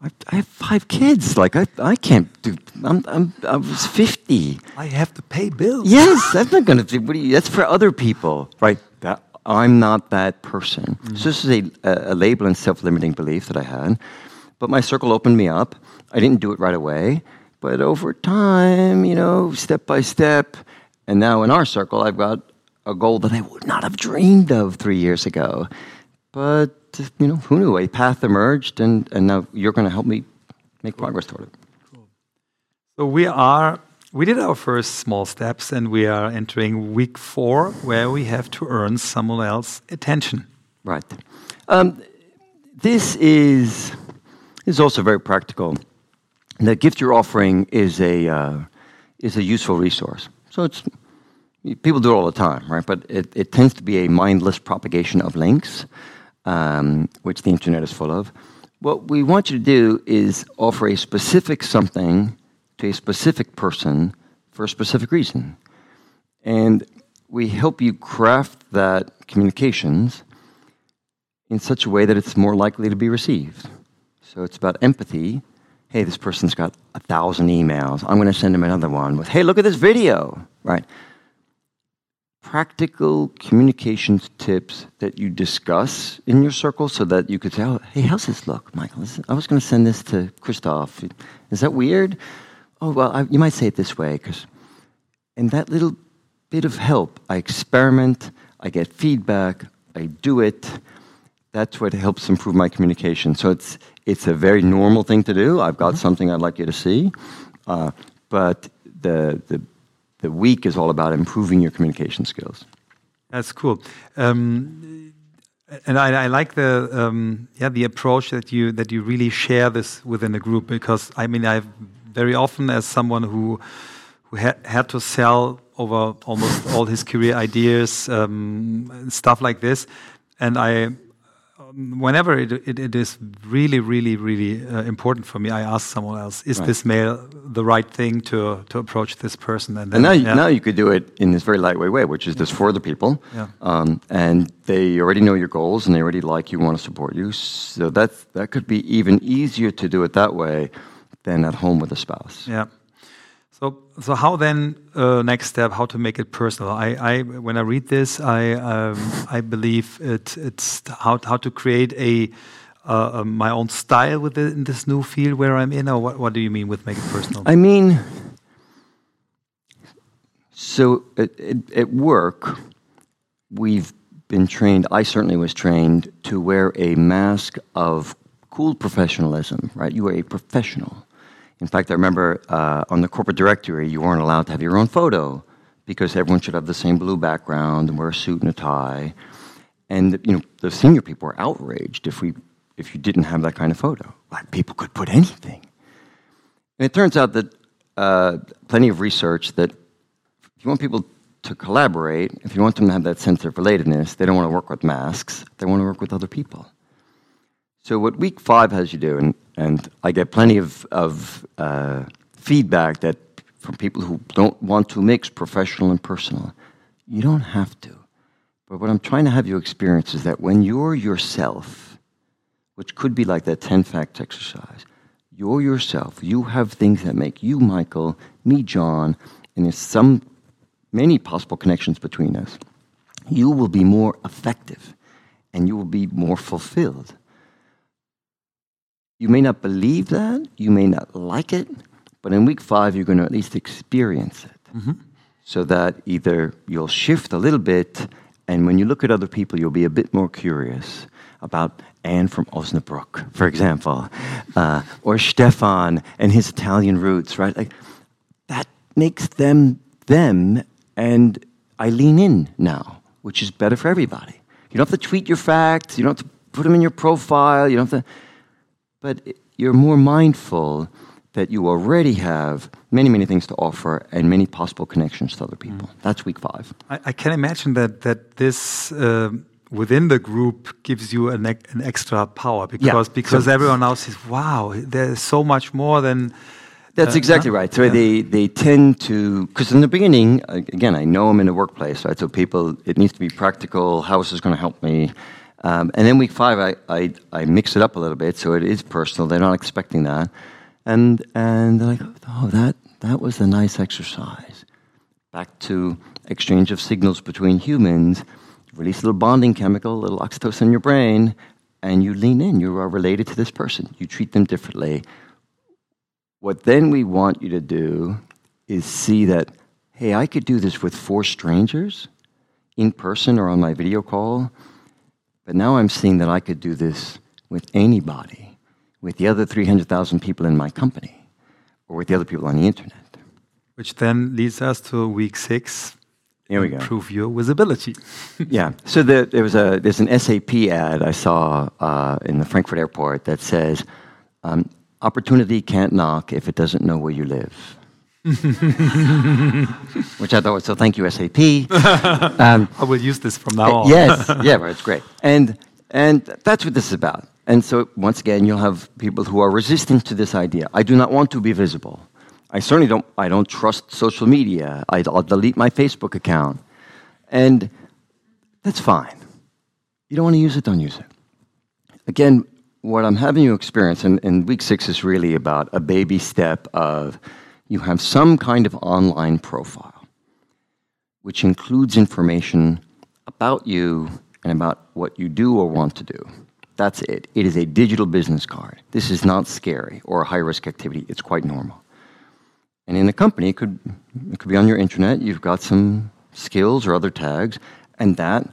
I, I have five kids. Like, I, I can't do, I'm, I'm, I was 50. I have to pay bills. Yes, that's not going to do. What do you, that's for other people, right? That I'm not that person. Mm. So this is a, a, a label and self-limiting belief that I had. But my circle opened me up. I didn't do it right away, but over time, you know, step by step, and now in our circle, I've got a goal that I would not have dreamed of three years ago. But you know, who knew? A path emerged, and and now you're going to help me make progress toward it. So we are we did our first small steps and we are entering week four where we have to earn someone else's attention. Right. Um, this is is also very practical. The gift you're offering is a uh, is a useful resource. So it's people do it all the time, right? But it, it tends to be a mindless propagation of links, um, which the internet is full of. What we want you to do is offer a specific something to a specific person for a specific reason. And we help you craft that communications in such a way that it's more likely to be received. So it's about empathy. Hey, this person's got a thousand emails. I'm going to send him another one with, hey, look at this video, right? Practical communications tips that you discuss in your circle so that you could say, oh, hey, how's this look, Michael? I was going to send this to Christoph. Is that weird? oh, well, I, you might say it this way, because in that little bit of help, I experiment, I get feedback, I do it. That's what helps improve my communication. So it's, it's a very normal thing to do. I've got mm-hmm. something I'd like you to see. Uh, but the, the, the week is all about improving your communication skills. That's cool. Um, and I, I, like the um, yeah the approach that you that you really share this within the group because I mean I've very often as someone who who ha had to sell over almost all his career ideas, um, stuff like this, and I. Whenever it, it, it is really, really, really uh, important for me, I ask someone else: Is right. this mail the right thing to to approach this person? And, then, and now, yeah. now you could do it in this very lightweight way, which is this for the people, yeah. um, and they already know your goals and they already like you, want to support you. So that that could be even easier to do it that way than at home with a spouse. Yeah. So, so how then? Uh, next step: how to make it personal. I, I when I read this, I, um, I believe it, it's how how to create a uh, my own style within this new field where I'm in. Or what, what do you mean with make it personal? I mean, so at, at, at work, we've been trained. I certainly was trained to wear a mask of cool professionalism. Right, you are a professional in fact, I remember uh, on the corporate directory, you weren't allowed to have your own photo because everyone should have the same blue background and wear a suit and a tie. And you know, the senior people were outraged if we if you didn't have that kind of photo. Like people could put anything. And it turns out that uh, plenty of research that if you want people to collaborate, if you want them to have that sense of relatedness, they don't want to work with masks. They want to work with other people. So what week five has you do, and, and I get plenty of, of uh, feedback that from people who don't want to mix professional and personal. You don't have to. But what I'm trying to have you experience is that when you're yourself, which could be like that 10 facts exercise, you're yourself. You have things that make you Michael, me John, and there's some many possible connections between us. You will be more effective and you will be more fulfilled you may not believe that, you may not like it, but in week five, you're going to at least experience it. Mm-hmm. So that either you'll shift a little bit, and when you look at other people, you'll be a bit more curious about Anne from Osnabrück, for example, uh, or Stefan and his Italian roots, right? Like that makes them them, and I lean in now, which is better for everybody. You don't have to tweet your facts, you don't have to put them in your profile, you don't have to but you're more mindful that you already have many, many things to offer and many possible connections to other people. Mm. That's week five. I, I, can imagine that that this uh, within the group gives you an, an extra power because Yeah. because So- everyone now says, "Wow, there's so much more than." That's Uh, exactly huh? right. So Yeah. they, they tend to, because in the beginning, again, I know I'm in a workplace, right? So people, it needs to be practical. How is this going to help me? Um, and then week five, I, I, I mix it up a little bit so it is personal. They're not expecting that. And, and they're like, oh, that, that was a nice exercise. Back to exchange of signals between humans, release a little bonding chemical, a little oxytocin in your brain, and you lean in. You are related to this person. You treat them differently. What then we want you to do is see that, hey, I could do this with four strangers in person or on my video call, but now I'm seeing that I could do this with anybody, with the other 300,000 people in my company, or with the other people on the internet. Which then leads us to week six. Here we go. Improve your visibility. yeah. So the, there was a there's an SAP ad I saw uh, in the Frankfurt airport that says, um, "Opportunity can't knock if it doesn't know where you live." Which I thought was so. Thank you, SAP. Um, I will use this from now on. yes, yeah, right, it's great. And and that's what this is about. And so once again, you'll have people who are resistant to this idea. I do not want to be visible. I certainly don't. I don't trust social media. I, I'll delete my Facebook account, and that's fine. You don't want to use it, don't use it. Again, what I'm having you experience, and, and week six is really about a baby step of you have some kind of online profile which includes information about you and about what you do or want to do. That's it. It is a digital business card. This is not scary or a high risk activity. It's quite normal. And in a company, it could, it could be on your internet. You've got some skills or other tags, and that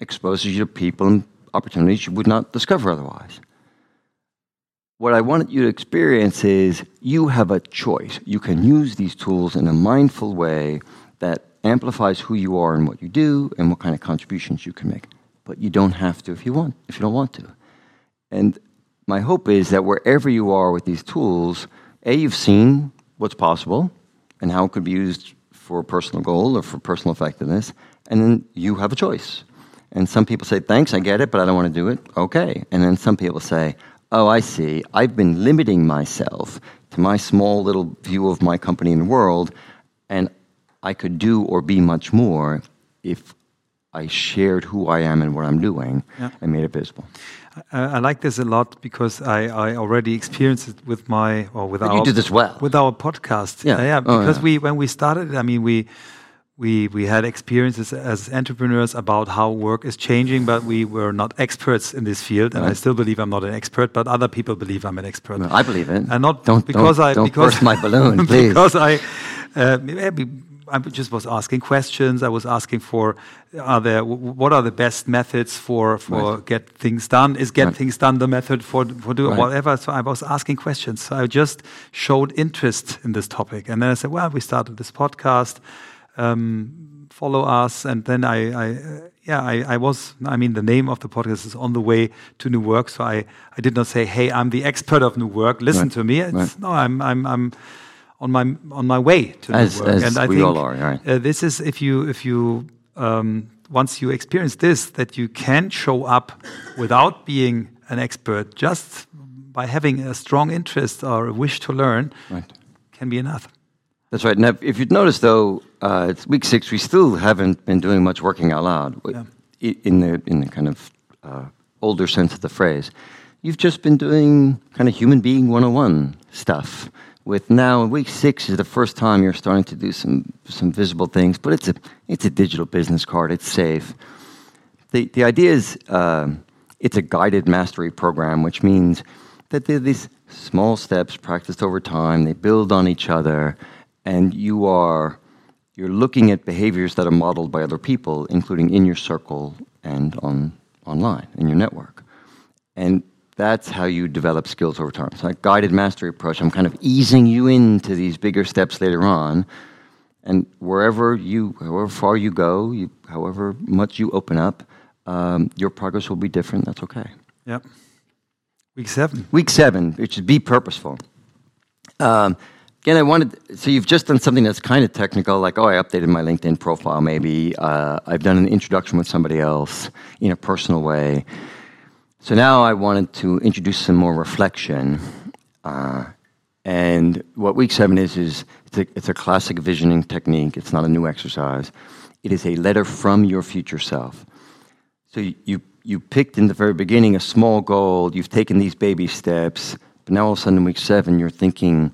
exposes you to people and opportunities you would not discover otherwise. What I want you to experience is you have a choice. You can use these tools in a mindful way that amplifies who you are and what you do and what kind of contributions you can make. But you don't have to if you want, if you don't want to. And my hope is that wherever you are with these tools, A, you've seen what's possible and how it could be used for a personal goal or for personal effectiveness, and then you have a choice. And some people say, thanks, I get it, but I don't want to do it. Okay. And then some people say, oh, I see. I've been limiting myself to my small little view of my company and the world, and I could do or be much more if I shared who I am and what I'm doing Yeah. and made it visible. I, I like this a lot because I, I already experienced it with my or with But our you do this well. with our podcast. Yeah. yeah. Oh, Because yeah. we when we started, I mean we. We, we had experiences as entrepreneurs about how work is changing, but we were not experts in this field. And I still believe I'm not an expert, but other people believe I'm an expert. I believe it. and not don't, because don't, I don't because burst my balloon, please. because I uh, maybe I just was asking questions. I was asking for are there what are the best methods for for Right. get things done? Is get Right. things done the method for for doing Right. whatever? So I was asking questions. So I just showed interest in this topic, and then I said, well, we started this podcast. Um, follow us, and then I, I yeah, I, I was. I mean, the name of the podcast is on the way to New Work. So I, I did not say, hey, I'm the expert of New Work. Listen Right. to me. It's, Right. No, I'm, I'm, I'm on my on my way to As- New Work. as and I we think all are, right. uh, this is if you if you um, once you experience this that you can show up without being an expert, just by having a strong interest or a wish to learn, Right. can be enough. That's right. Now, if you'd noticed, though, uh, it's week six. We still haven't been doing much working out loud Yeah. In the in the kind of uh, older sense of the phrase. You've just been doing kind of human being 101 stuff. With now week six is the first time you're starting to do some some visible things, but it's a it's a digital business card. It's safe. The the idea is um it's a guided mastery program, which means that they're these small steps practiced over time. They build on each other, and you are you're looking at behaviors that are modeled by other people, including in your circle and on online in your network. And that's how you develop skills over time. So, a guided mastery approach, I'm kind of easing you into these bigger steps later on. And wherever you, however far you go, you, however much you open up, um, your progress will be different. That's okay. Yep. Week seven. Week seven, which is be purposeful. Um, again, I wanted, so you've just done something that's kind of technical, like, oh, I updated my LinkedIn profile, maybe. Uh, I've done an introduction with somebody else in a personal way. So now I wanted to introduce some more reflection. Uh, and what week seven is, is it's a, it's a classic visioning technique. It's not a new exercise. It is a letter from your future self. So you, you, you picked in the very beginning a small goal, you've taken these baby steps, but now all of a sudden in week seven, you're thinking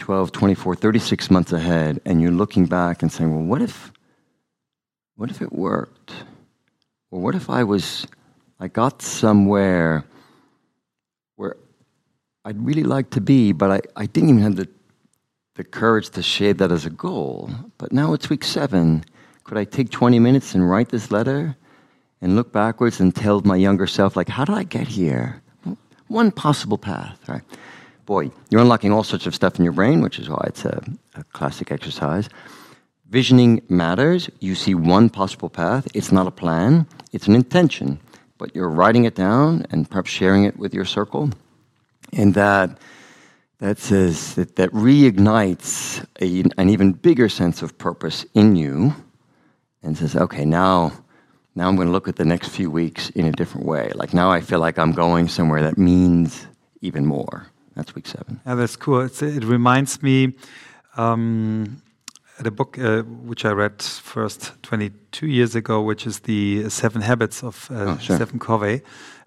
12, 24, 36 months ahead, and you're looking back and saying, well, what if, what if it worked? Or what if I was, I got somewhere where I'd really like to be, but I, I didn't even have the, the courage to shade that as a goal. But now it's week seven. Could I take 20 minutes and write this letter? and look backwards and tell my younger self, like, how did I get here? One possible path, right? Boy, you're unlocking all sorts of stuff in your brain, which is why it's a, a classic exercise. Visioning matters. You see one possible path. It's not a plan, it's an intention, but you're writing it down and perhaps sharing it with your circle. And that that says that, that reignites a, an even bigger sense of purpose in you and says, okay, now now I'm going to look at the next few weeks in a different way. Like now I feel like I'm going somewhere that means even more. That's week seven. Yeah, that's cool. It's, it reminds me um, the book uh, which I read first 22 years ago, which is the Seven Habits of uh, oh, sure. Stephen Covey.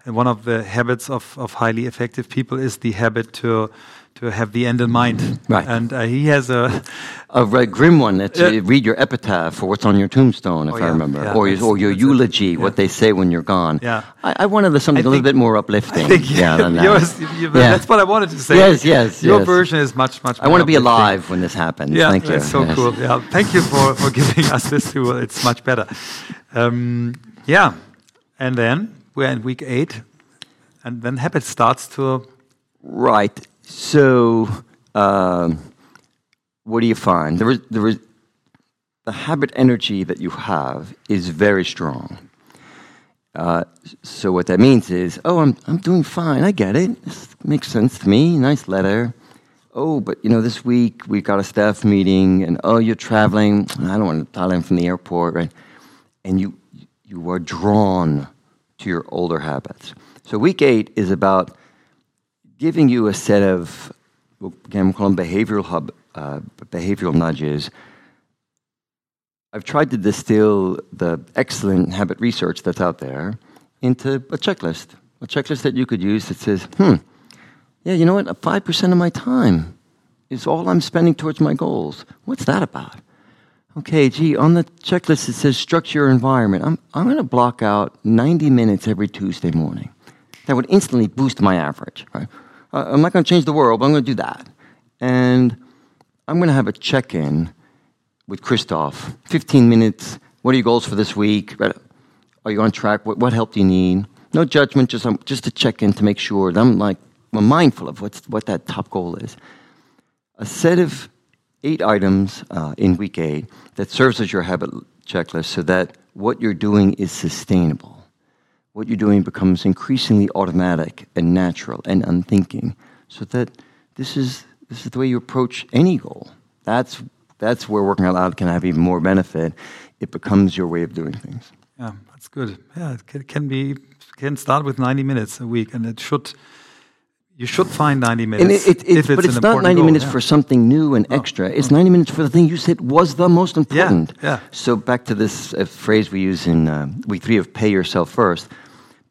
And one of the habits of, of highly effective people is the habit to to have the end in mind. Right. And uh, he has a a very grim one. That uh, read your epitaph or what's on your tombstone, if oh, yeah, I remember, yeah, or, your, or your eulogy, yeah. what they say when you're gone. Yeah. I, I wanted something a little bit more uplifting. I think, yeah, than that. Yours, you, that's what I wanted to say. Yes, yes. Your yes. version is much, much. I want to be alive when this happens. Yeah, Thank you. That's so yes. cool. Yeah, thank you for for giving us this tool. It's much better. Um, yeah, and then we're in week eight, and then habit starts to. Right. So um, what do you find? There is, there is, the habit energy that you have is very strong. Uh, so what that means is, oh, I'm, I'm doing fine. I get it. This makes sense to me. Nice letter. Oh, but you know, this week we got a staff meeting, and oh, you're traveling. I don't want to dial in from the airport, right? And you you are drawn to your older habits. So week eight is about giving you a set of again, we call them behavioral hub, uh, behavioral nudges. I've tried to distill the excellent habit research that's out there into a checklist, a checklist that you could use that says, hmm, yeah, you know what? 5% of my time is all I'm spending towards my goals. What's that about? Okay, gee, on the checklist it says structure your environment. I'm, I'm going to block out 90 minutes every Tuesday morning. That would instantly boost my average, right? uh, I'm not going to change the world, but I'm going to do that. And I'm going to have a check in with Christoph 15 minutes. What are your goals for this week? Are you on track? What, what help do you need? No judgment, just, um, just to check in to make sure that I'm like I'm mindful of what's, what that top goal is. A set of eight items uh, in week eight that serves as your habit checklist so that what you're doing is sustainable what you're doing becomes increasingly automatic and natural and unthinking, so that this is this is the way you approach any goal. That's that's where working out loud can have even more benefit. It becomes your way of doing things. Yeah, that's good. Yeah, it can, can be can start with 90 minutes a week, and it should. You should find 90 minutes. It, it, it, but it's, not 90 goal, minutes yeah. for something new and extra. It's 90 minutes for the thing you said was the most important. Yeah, yeah. So back to this uh, phrase we use in uh, week three of pay yourself first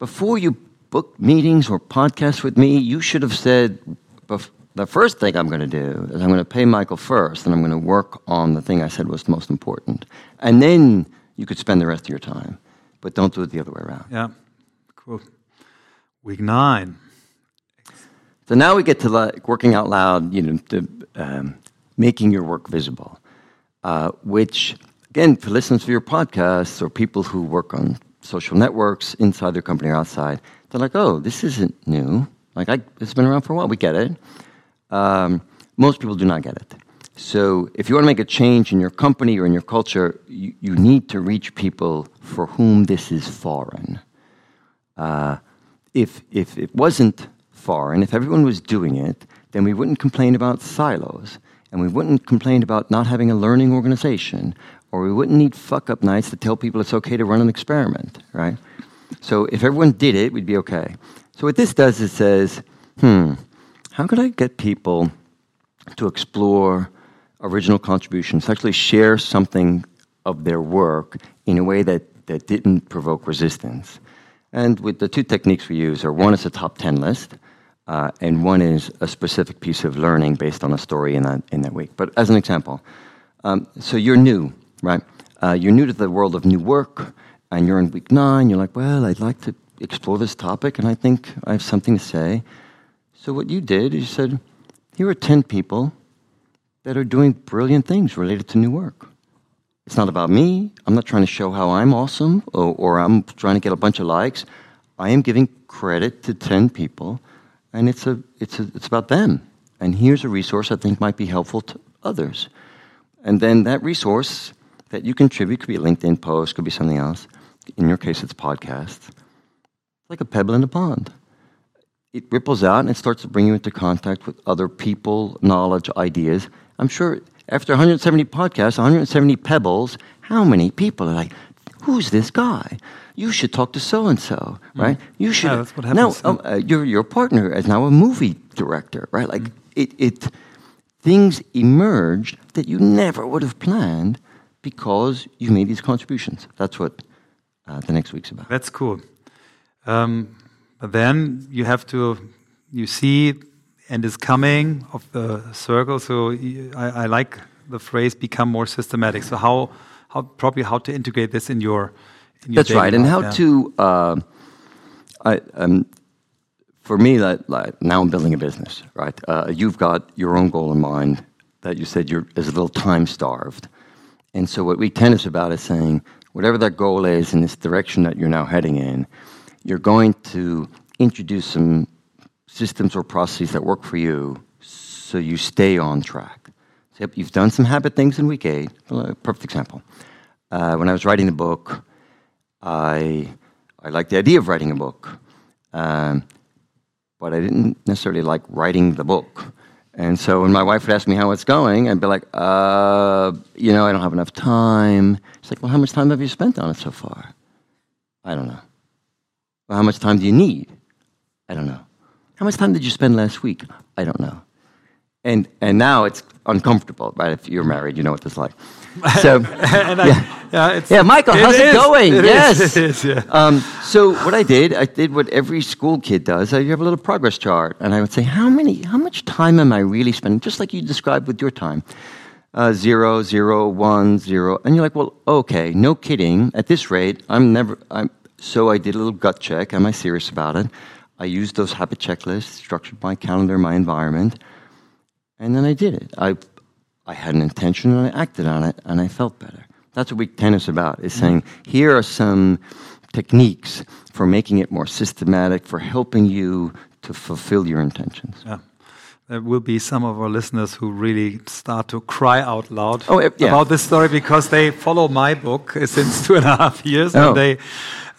before you book meetings or podcasts with me, you should have said, the first thing I'm going to do is I'm going to pay Michael first, and I'm going to work on the thing I said was the most important. And then you could spend the rest of your time. But don't do it the other way around. Yeah, cool. Week nine. So now we get to like working out loud, you know, to, um, making your work visible, uh, which, again, for listeners of your podcasts or people who work on social networks inside their company or outside. They're like, oh, this isn't new. Like, I, it's been around for a while. We get it. Um, most people do not get it. So, if you want to make a change in your company or in your culture, you, you need to reach people for whom this is foreign. Uh, if, if it wasn't foreign, if everyone was doing it, then we wouldn't complain about silos, and we wouldn't complain about not having a learning organization, or we wouldn't need fuck up nights to tell people it's okay to run an experiment, right? So if everyone did it, we'd be okay. So what this does is says, hmm, how could I get people to explore original contributions, actually share something of their work in a way that, that didn't provoke resistance? And with the two techniques we use are one is a top 10 list, uh, and one is a specific piece of learning based on a story in that, in that week. But as an example, um, so you're new, right? Uh, you're new to the world of new work, and you're in week nine, you're like, well, I'd like to explore this topic, and I think I have something to say. So what you did is you said, here are 10 people that are doing brilliant things related to new work. It's not about me. I'm not trying to show how I'm awesome or, or I'm trying to get a bunch of likes. I am giving credit to 10 people and it's, a, it's, a, it's about them. And here's a resource I think might be helpful to others. And then that resource that you contribute could be a LinkedIn post, could be something else. In your case, it's podcast. It's like a pebble in a pond. It ripples out and it starts to bring you into contact with other people, knowledge, ideas. I'm sure after 170 podcasts, 170 pebbles, how many people are like, who's this guy? you should talk to so and so, right? You should. Yeah, that's what happens. Now, um, uh, your your partner is now a movie director, right? Like it, it, things emerged that you never would have planned because you made these contributions. That's what uh, the next week's about. That's cool. Um, but then you have to, you see, and is coming of the circle. So I, I like the phrase "become more systematic." So how, how probably how to integrate this in your that's right. And how yeah. to, uh, I, um, for me, that like, now I'm building a business, right? Uh, you've got your own goal in mind that you said you're is a little time starved, and so what Week Ten is about is saying whatever that goal is in this direction that you're now heading in, you're going to introduce some systems or processes that work for you, so you stay on track. So you've done some habit things in Week Eight. Perfect example. Uh, when I was writing the book I, I liked the idea of writing a book, um, but I didn't necessarily like writing the book. And so when my wife would ask me how it's going, I'd be like, uh, you know, I don't have enough time. She's like, well, how much time have you spent on it so far? I don't know. Well, how much time do you need? I don't know. How much time did you spend last week? I don't know. And, and now it's uncomfortable, right? If you're married, you know what this is like. So, yeah. yeah, yeah, Michael, how's it, it going? It yes, is, it is. Yeah. Um, so what I did, I did what every school kid does. I have a little progress chart, and I would say, how many, how much time am I really spending? Just like you described with your time, uh, zero, zero, one, zero, and you're like, well, okay, no kidding. At this rate, I'm never. I'm so I did a little gut check. Am I serious about it? I used those habit checklists, structured my calendar, my environment, and then I did it. I I had an intention and I acted on it and I felt better. That's what Week 10 is about, is saying, here are some techniques for making it more systematic, for helping you to fulfill your intentions. Yeah. There will be some of our listeners who really start to cry out loud oh, yeah. about this story because they follow my book since two and a half years oh. and they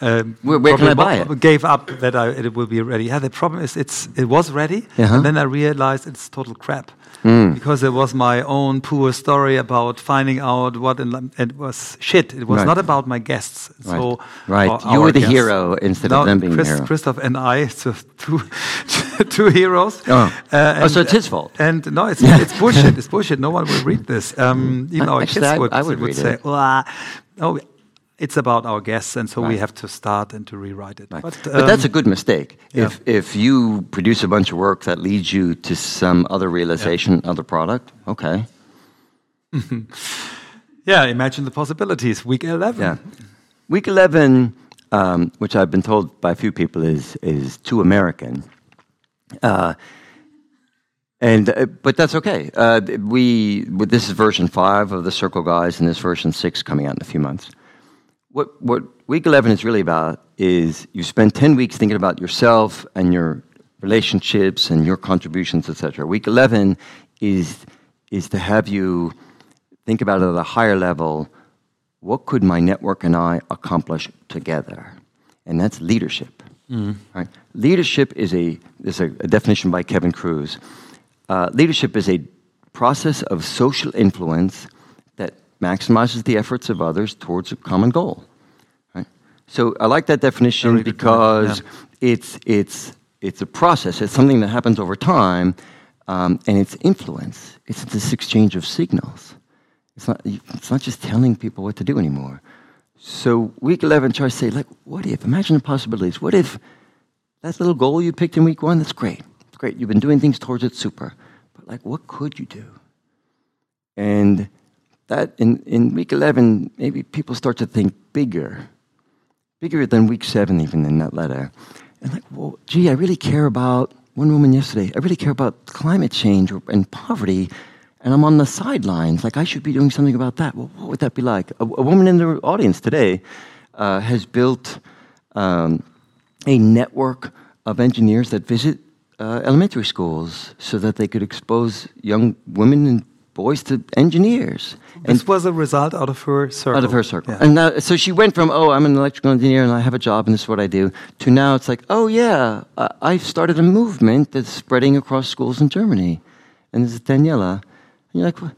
uh, where, where can I buy it? Gave up that I, it will be ready. Yeah, the problem is it's it was ready, uh -huh. and then I realized it's total crap. Mm. Because it was my own poor story about finding out what it was shit. It was right. not about my guests. Right. So right, you were the guests. hero instead now, of them being Chris, hero. Christoph and I, so two, two heroes. Oh. Uh, and, oh, so it's his fault. And no, it's it's bullshit. It's bullshit. No one will read this. Um, even our Actually, kids would, I, would, would say, well, no, it's about our guests, and so right. we have to start and to rewrite it. Right. But, um, but, that's a good mistake. Yeah. If if you produce a bunch of work that leads you to some other realization, yeah. other product, okay. yeah, imagine the possibilities. Week eleven. Yeah, week eleven, um, which I've been told by a few people is is too American. Uh, and uh, but that's okay. Uh, we this is version five of the Circle Guides, and this version six coming out in a few months. What, what week 11 is really about is you spend 10 weeks thinking about yourself and your relationships and your contributions, etc. Week 11 is, is to have you think about it at a higher level what could my network and I accomplish together? And that's leadership. Mm. Right? Leadership is a, is a, a definition by Kevin Kruse. uh, leadership is a process of social influence maximizes the efforts of others towards a common goal. Right? So I like that definition point, because yeah. it's it's it's a process. It's something that happens over time, um, and it's influence. It's this exchange of signals. It's not it's not just telling people what to do anymore. So week eleven tries to say like, what if? Imagine the possibilities. What if that little goal you picked in week one? That's great. It's great. You've been doing things towards it. Super. But like, what could you do? And that in, in week 11, maybe people start to think bigger, bigger than week seven, even in that letter. And like, well, gee, I really care about one woman yesterday. I really care about climate change and poverty, and I'm on the sidelines. Like, I should be doing something about that. Well, what would that be like? A, a woman in the audience today uh, has built um, a network of engineers that visit uh, elementary schools so that they could expose young women and boys to engineers. This And was a result out of her circle. out of her circle. Yeah. And now, so she went from, oh, I'm an electrical engineer and I have a job and this is what I do, to now it's like, oh, yeah, I I've started a movement that's spreading across schools in Germany. And this is Daniela. And you're like, "What?"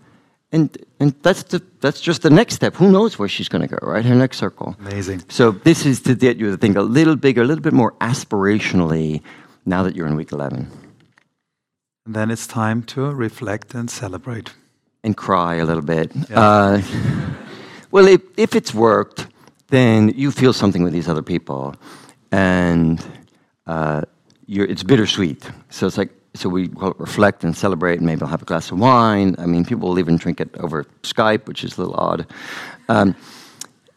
and, and that's, the, that's just the next step. Who knows where she's going to go, right? Her next circle. Amazing. So this is to get you to think a little bigger, a little bit more aspirationally now that you're in week 11 And then it's time to reflect and celebrate. And cry a little bit. Yeah. Uh, well, if, if it's worked, then you feel something with these other people, and uh, you're, it's bittersweet. So it's like so we call it reflect and celebrate, and maybe I'll have a glass of wine. I mean, people will even drink it over Skype, which is a little odd. Um,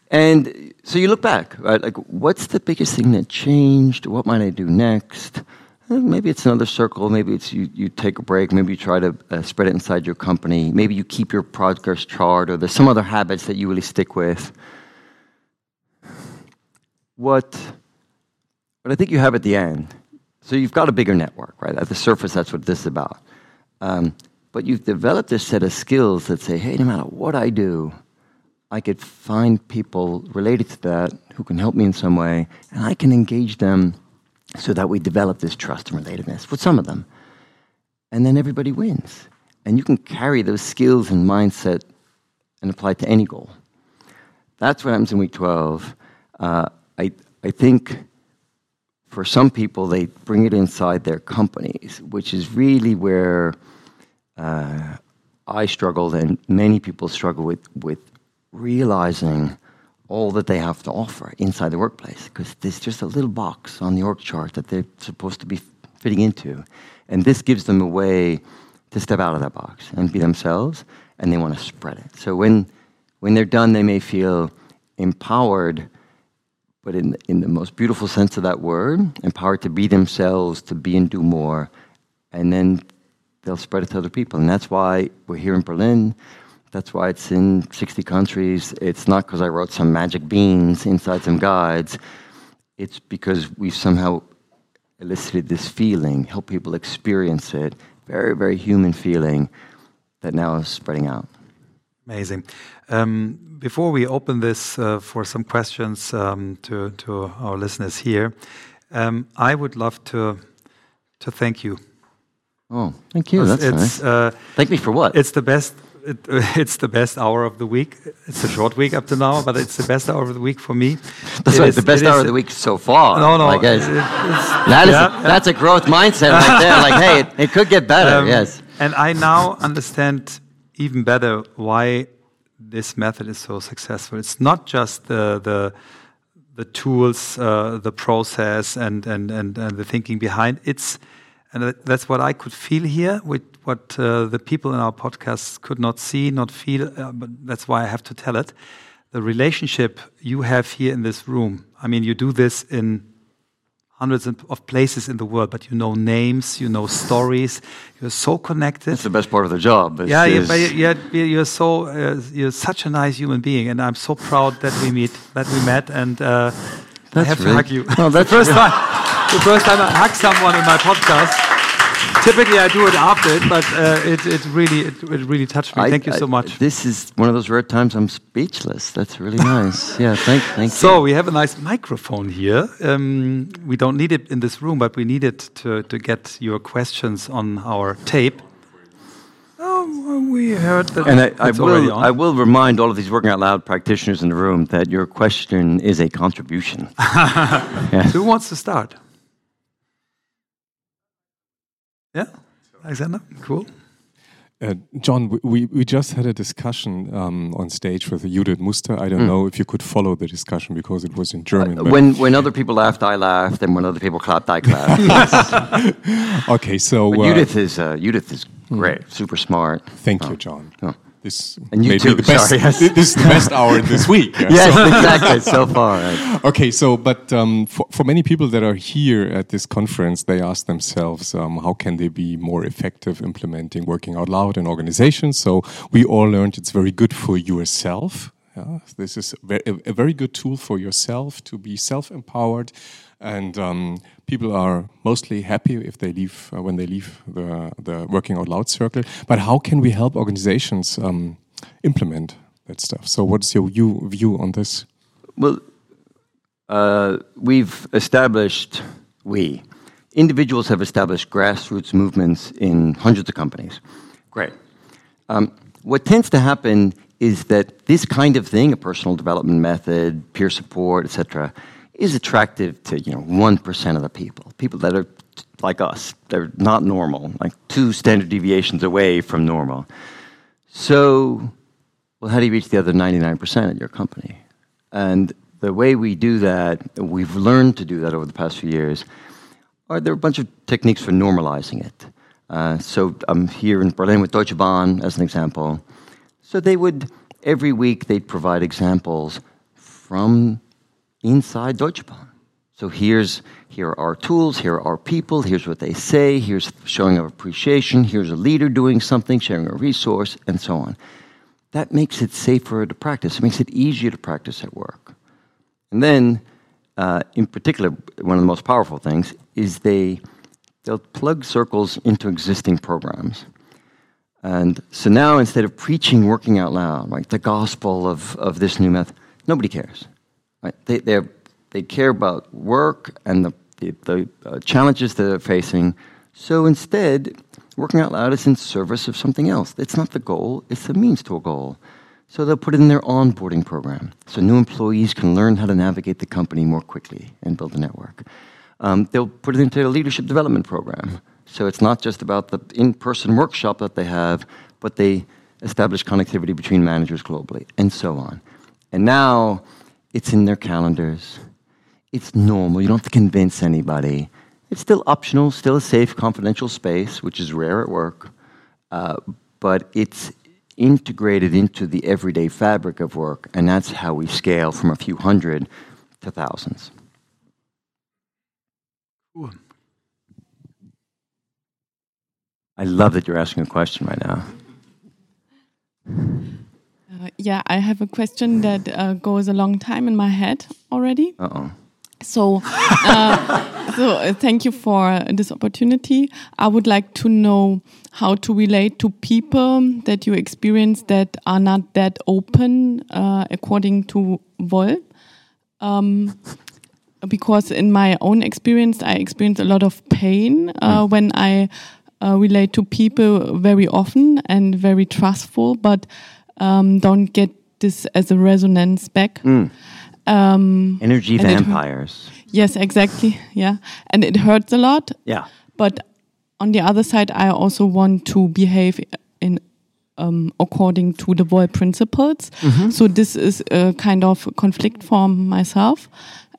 and so you look back, right? Like, what's the biggest thing that changed? What might I do next? Eh, Maybe it's another circle. Maybe it's you, you take a break. Maybe you try to uh, spread it inside your company. Maybe you keep your progress chart, or there's some other habits that you really stick with. What, what I think you have at the end, so you've got a bigger network, right? At the surface, that's what this is about. Um, but you've developed a set of skills that say, hey, no matter what I do, I could find people related to that who can help me in some way, and I can engage them so that we develop this trust and relatedness with some of them. And then everybody wins. And you can carry those skills and mindset and apply it to any goal. That's what happens in week 12. Uh, I, I think for some people, they bring it inside their companies, which is really where uh, I struggled and many people struggle with, with realizing all that they have to offer inside the workplace because there's just a little box on the org chart that they're supposed to be fitting into. And this gives them a way to step out of that box and be themselves, and they want to spread it. So when, when they're done, they may feel empowered, but in, in the most beautiful sense of that word, empowered to be themselves, to be and do more, and then they'll spread it to other people. And that's why we're here in Berlin. That's why it's in 60 countries. It's not because I wrote some magic beans inside some guides. It's because we've somehow elicited this feeling, help people experience it. Very, very human feeling that now is spreading out. Amazing. Um, before we open this uh, for some questions um, to, to our listeners here, um, I would love to to thank you. Oh, thank you. That's it's nice. uh, Thank me for what? it's the best. It, it's the best hour of the week. It's a short week up to now, but it's the best hour of the week for me. That's It right, is- the best hour is- of the week so far. No, no, I guess. it- That is yeah, a, that's a growth mindset right there. Like, hey, it, it could get better. Um, yes. And I now understand even better why this method is so successful. It's not just the the, the tools, uh, the process, and, and, and, and the thinking behind. It's and that- that's what I could feel here, with what uh, the people in our podcast could not see, not feel. Uh, but that's why I have to tell it. The relationship you have here in this room. I mean, you do this in hundreds of places in the world, but you know names, you know stories. You're so connected. That's the best part of the job. is- Yeah, you, is- but you- you're, you're so uh, you're such a nice human being, and I'm so proud that we meet, that we met, and uh, I That's have to hug you. Oh, that's the first time, the first time I hug someone in my podcast. Typically, I do it after it, but uh, it, it really it, it really touched me. I- thank you so I- much. This is one of those rare times I'm speechless. That's really nice. yeah, thank, thank So you. we have a nice microphone here. Um, we don't need it in this room, but we need it to, to get your questions on our tape. Oh, we heard that. And I, I it's already will, on. I will remind all of these working out loud practitioners in the room that your question is a contribution. Who wants to start? Yeah, Alexander. Cool. Uh, John, we- we, we just had a discussion um, on stage with Judith Muster. I don't know if you could follow the discussion because it was in German. but- When, when other people laughed, I laughed, and when other people clapped, I clapped. Okay, so uh, Judith is uh, Judith is great, super smart. thank you, John. Oh. This And you may too, be the best. sorry, yes. This is the best hour this week. yeah, Yes, so- exactly. So far, right. Okay, so but um, for, for many people that are here at this conference, they ask themselves, um, how can they be more effective implementing working out loud in organizations? So we all learned it's very good for yourself. Yeah, this is a ve- a, a very good tool for yourself to be self-empowered, and um, people are mostly happy if they leave uh, when they leave the the working out loud circle. But how can we help organizations um, implement that stuff? So, what's your view, view on this? Well, uh, we've established, we, individuals have established grassroots movements in hundreds of companies. Great. Um, what tends to happen is that this kind of thing, a personal development method, peer support, etc., is attractive to you know one percent of the people, people that are like us, they're not normal, like two standard deviations away from normal. So, well, how do you reach the other 99% at your company? And the way we do that, we've learned to do that over the past few years, are there are a bunch of techniques for normalizing it. Uh, so I'm here in Berlin with Deutsche Bahn as an example. So they would, every week, they'd provide examples from inside Deutsche Bahn. So here's here are our tools, here are our people, here's what they say, here's showing of appreciation, here's a leader doing something, sharing a resource, and so on. That makes it safer to practice. It makes it easier to practice at work. And then, uh, in particular, one of the most powerful things is they they'll plug circles into existing programs. And so now, instead of preaching working out loud, like the gospel of, of this new method, nobody cares. Right? They, they care about work and the, the, the uh, challenges that they're facing. So instead, working out loud is in service of something else. It's not the goal, it's the means to a goal. So they'll put it in their onboarding program so new employees can learn how to navigate the company more quickly and build a network. Um, they'll put it into their leadership development program. So it's not just about the in person workshop that they have, but they establish connectivity between managers globally, and so on. And now it's in their calendars. It's normal. You don't have to convince anybody. It's still optional, still a safe, confidential space, which is rare at work, uh, but it's integrated into the everyday fabric of work, and that's how we scale from a few hundred to thousands. Cool. I love that you're asking a question right now. Yeah, I have a question that uh, goes a long time in my head already. Uh oh. So, uh, so uh, thank you for this opportunity. I would like to know how to relate to people that you experience that are not that open, uh, according to WOL. Um, because in my own experience, I experience a lot of pain uh, when I uh, relate to people very often and very trustful, but um, don't get this as a resonance back. Um, Energy And it hurt- vampires. Yes, exactly. Yeah. And it hurts a lot. Yeah. But on the other side, I also want to behave in um, according to the WOL principles. So this is a kind of conflict for myself.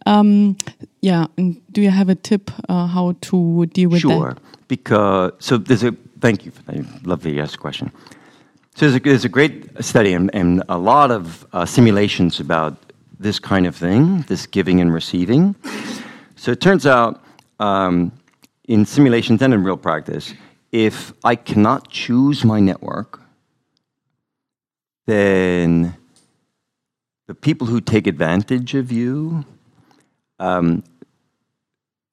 Um, yeah. And do you have a tip uh, how to deal with Sure. that? Because so there's a thank you for that. Love that you asked question. So there's a, there's a great study and, and a lot of uh, simulations about this kind of thing, this giving and receiving. So it turns out um, in simulations and in real practice, if I cannot choose my network, then the people who take advantage of you um,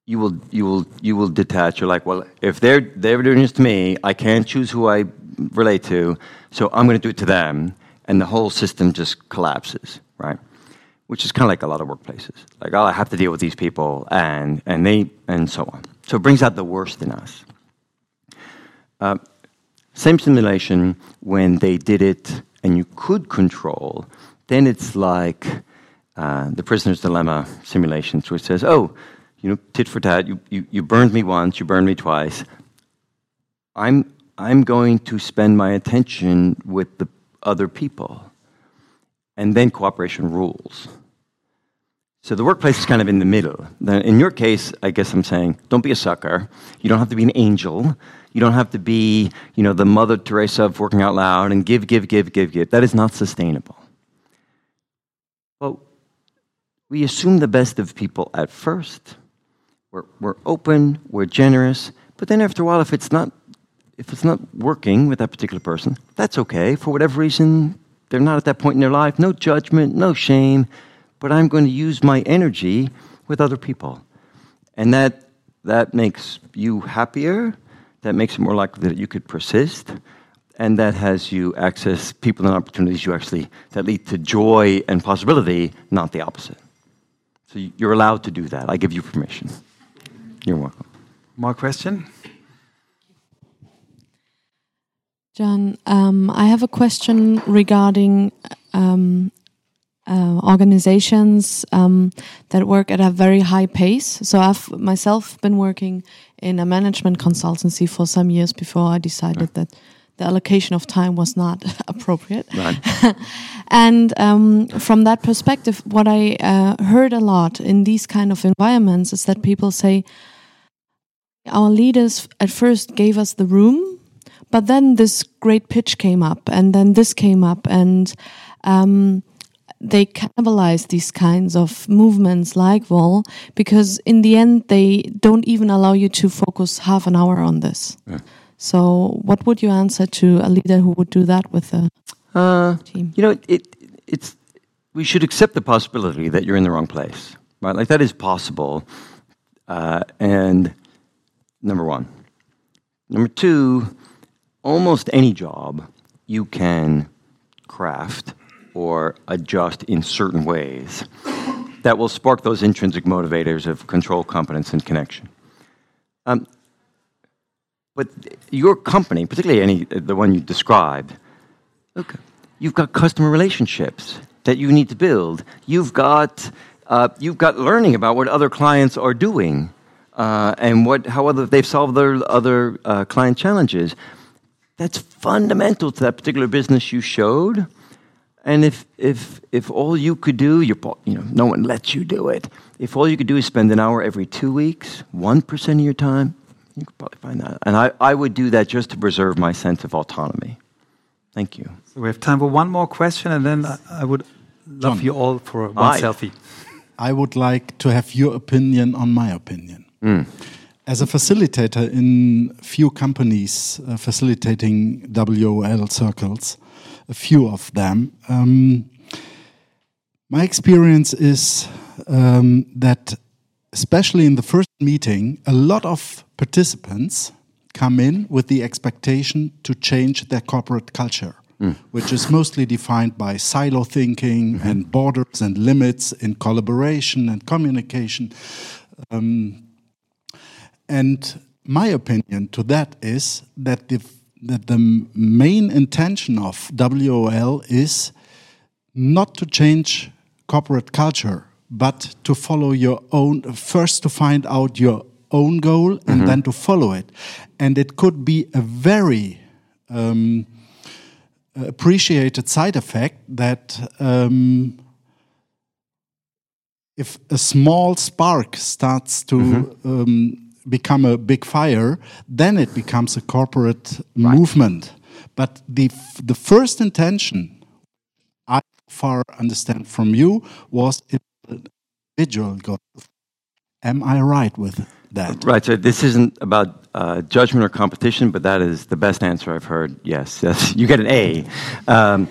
you will you will you will detach. You're like, well, if they're they're doing this to me, I can't choose who I relate to, so I'm going to do it to them, and the whole system just collapses, right? Which is kind of like a lot of workplaces. Like, oh, I have to deal with these people, and and they and so on. So it brings out the worst in us. Uh, Same simulation when they did it and you could control, then it's like uh, the prisoner's dilemma simulations, which says, oh, you know, tit for tat, you, you, you burned me once, you burned me twice. I'm, I'm going to spend my attention with the other people. And then cooperation rules. So the workplace is kind of in the middle. In your case, I guess I'm saying, don't be a sucker. You don't have to be an angel. You don't have to be, you know, the Mother Teresa of working out loud and give, give, give, give, give. That is not sustainable. Well, we assume the best of people at first. We're, we're open, we're generous, but then after a while, if it's not if it's not working with that particular person, that's okay. For whatever reason, they're not at that point in their life. No judgment, no shame but I'm going to use my energy with other people. And that, that makes you happier, that makes it more likely that you could persist, and that has you access people and opportunities you actually that lead to joy and possibility, not the opposite. So you're allowed to do that. I give you permission. You're welcome. More question? John, um, I have a question regarding um, uh, organizations um, that work at a very high pace. So I've myself been working in a management consultancy for some years before I decided that the allocation of time was not appropriate. And um, from that perspective, what I uh, heard a lot in these kind of environments is that people say, our leaders at first gave us the room, but then this great pitch came up, and then this came up, and um, they cannibalize these kinds of movements like WOL because in the end they don't even allow you to focus half an hour on this. Yeah. So, what would you answer to a leader who would do that with a uh, team? You know, it, it's we should accept the possibility that you're in the wrong place, right? Like that is possible. Uh, and number one, number two, almost any job you can craft or adjust in certain ways that will spark those intrinsic motivators of control, competence, and connection. Um, but your company, particularly any the one you described, you've got customer relationships that you need to build. You've got uh, you've got learning about what other clients are doing uh, and what how other they've solved their other uh, client challenges. That's fundamental to that particular business you showed. And if, if, if all you could do, you know, no one lets you do it. If all you could do is spend an hour every two weeks, 1% of your time, you could probably find that. And I, I would do that just to preserve my sense of autonomy. Thank you. So we have time for one more question, and then I would love John, you all for one Hi. selfie. I would like to have your opinion on my opinion. Mm. As a facilitator in few companies uh, facilitating WOL circles, a few of them. Um, my experience is um, that, especially in the first meeting, a lot of participants come in with the expectation to change their corporate culture. Mm. Which is mostly defined by silo thinking mm -hmm. and borders and limits in collaboration and communication. Um, and my opinion to that is that the that the main intention of WOL is not to change corporate culture, but to follow your own, first to find out your own goal and mm -hmm. then to follow it. And it could be a very um, appreciated side effect that um, if a small spark starts to mm -hmm. um, become a big fire, then it becomes a corporate right. movement. But the the first intention, I far understand from you, was individual goal. Am I right with that? Right. So this isn't about uh, judgment or competition, but that is the best answer I've heard. Yes, yes. You get an A. Um,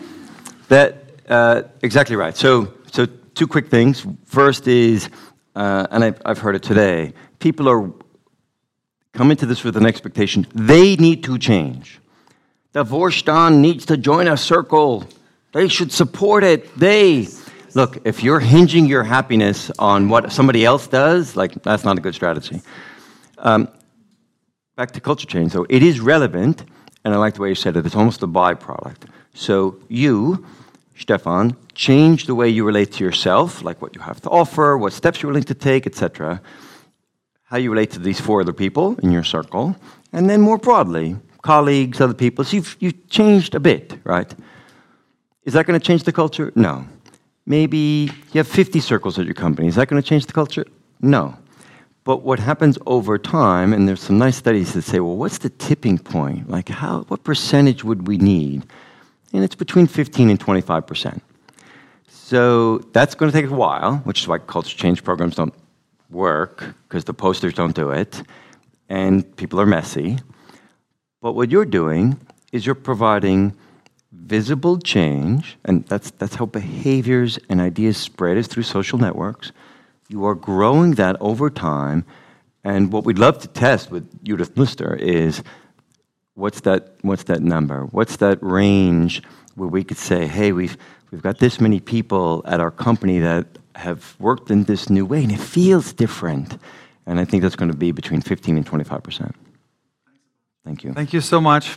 that uh, exactly right. So so two quick things. First is, uh, and I've, I've heard it today. People are come into this with an expectation. They need to change. The Vorstand needs to join a circle. They should support it. They. Look, if you're hinging your happiness on what somebody else does, like that's not a good strategy. Um, back to culture change, though, it is relevant, and I like the way you said it, it's almost a byproduct. So you, Stefan, change the way you relate to yourself, like what you have to offer, what steps you're willing to take, etc. How you relate to these four other people in your circle, and then more broadly, colleagues, other people. So you've, you've changed a bit, right? Is that going to change the culture? No. Maybe you have 50 circles at your company. Is that going to change the culture? No. But what happens over time, and there's some nice studies that say, well, what's the tipping point? Like, how, what percentage would we need? And it's between 15 and 25 percent. So that's going to take a while, which is why culture change programs don't work, because the posters don't do it, and people are messy. But what you're doing is you're providing visible change, and that's, that's how behaviors and ideas spread is through social networks. You are growing that over time. And what we'd love to test with Judith Muster is what's that, what's that number? What's that range where we could say, hey, we've, we've got this many people at our company that have worked in this new way, and it feels different. And I think that's going to be between 15 and 25 percent. Thank you. Thank you so much.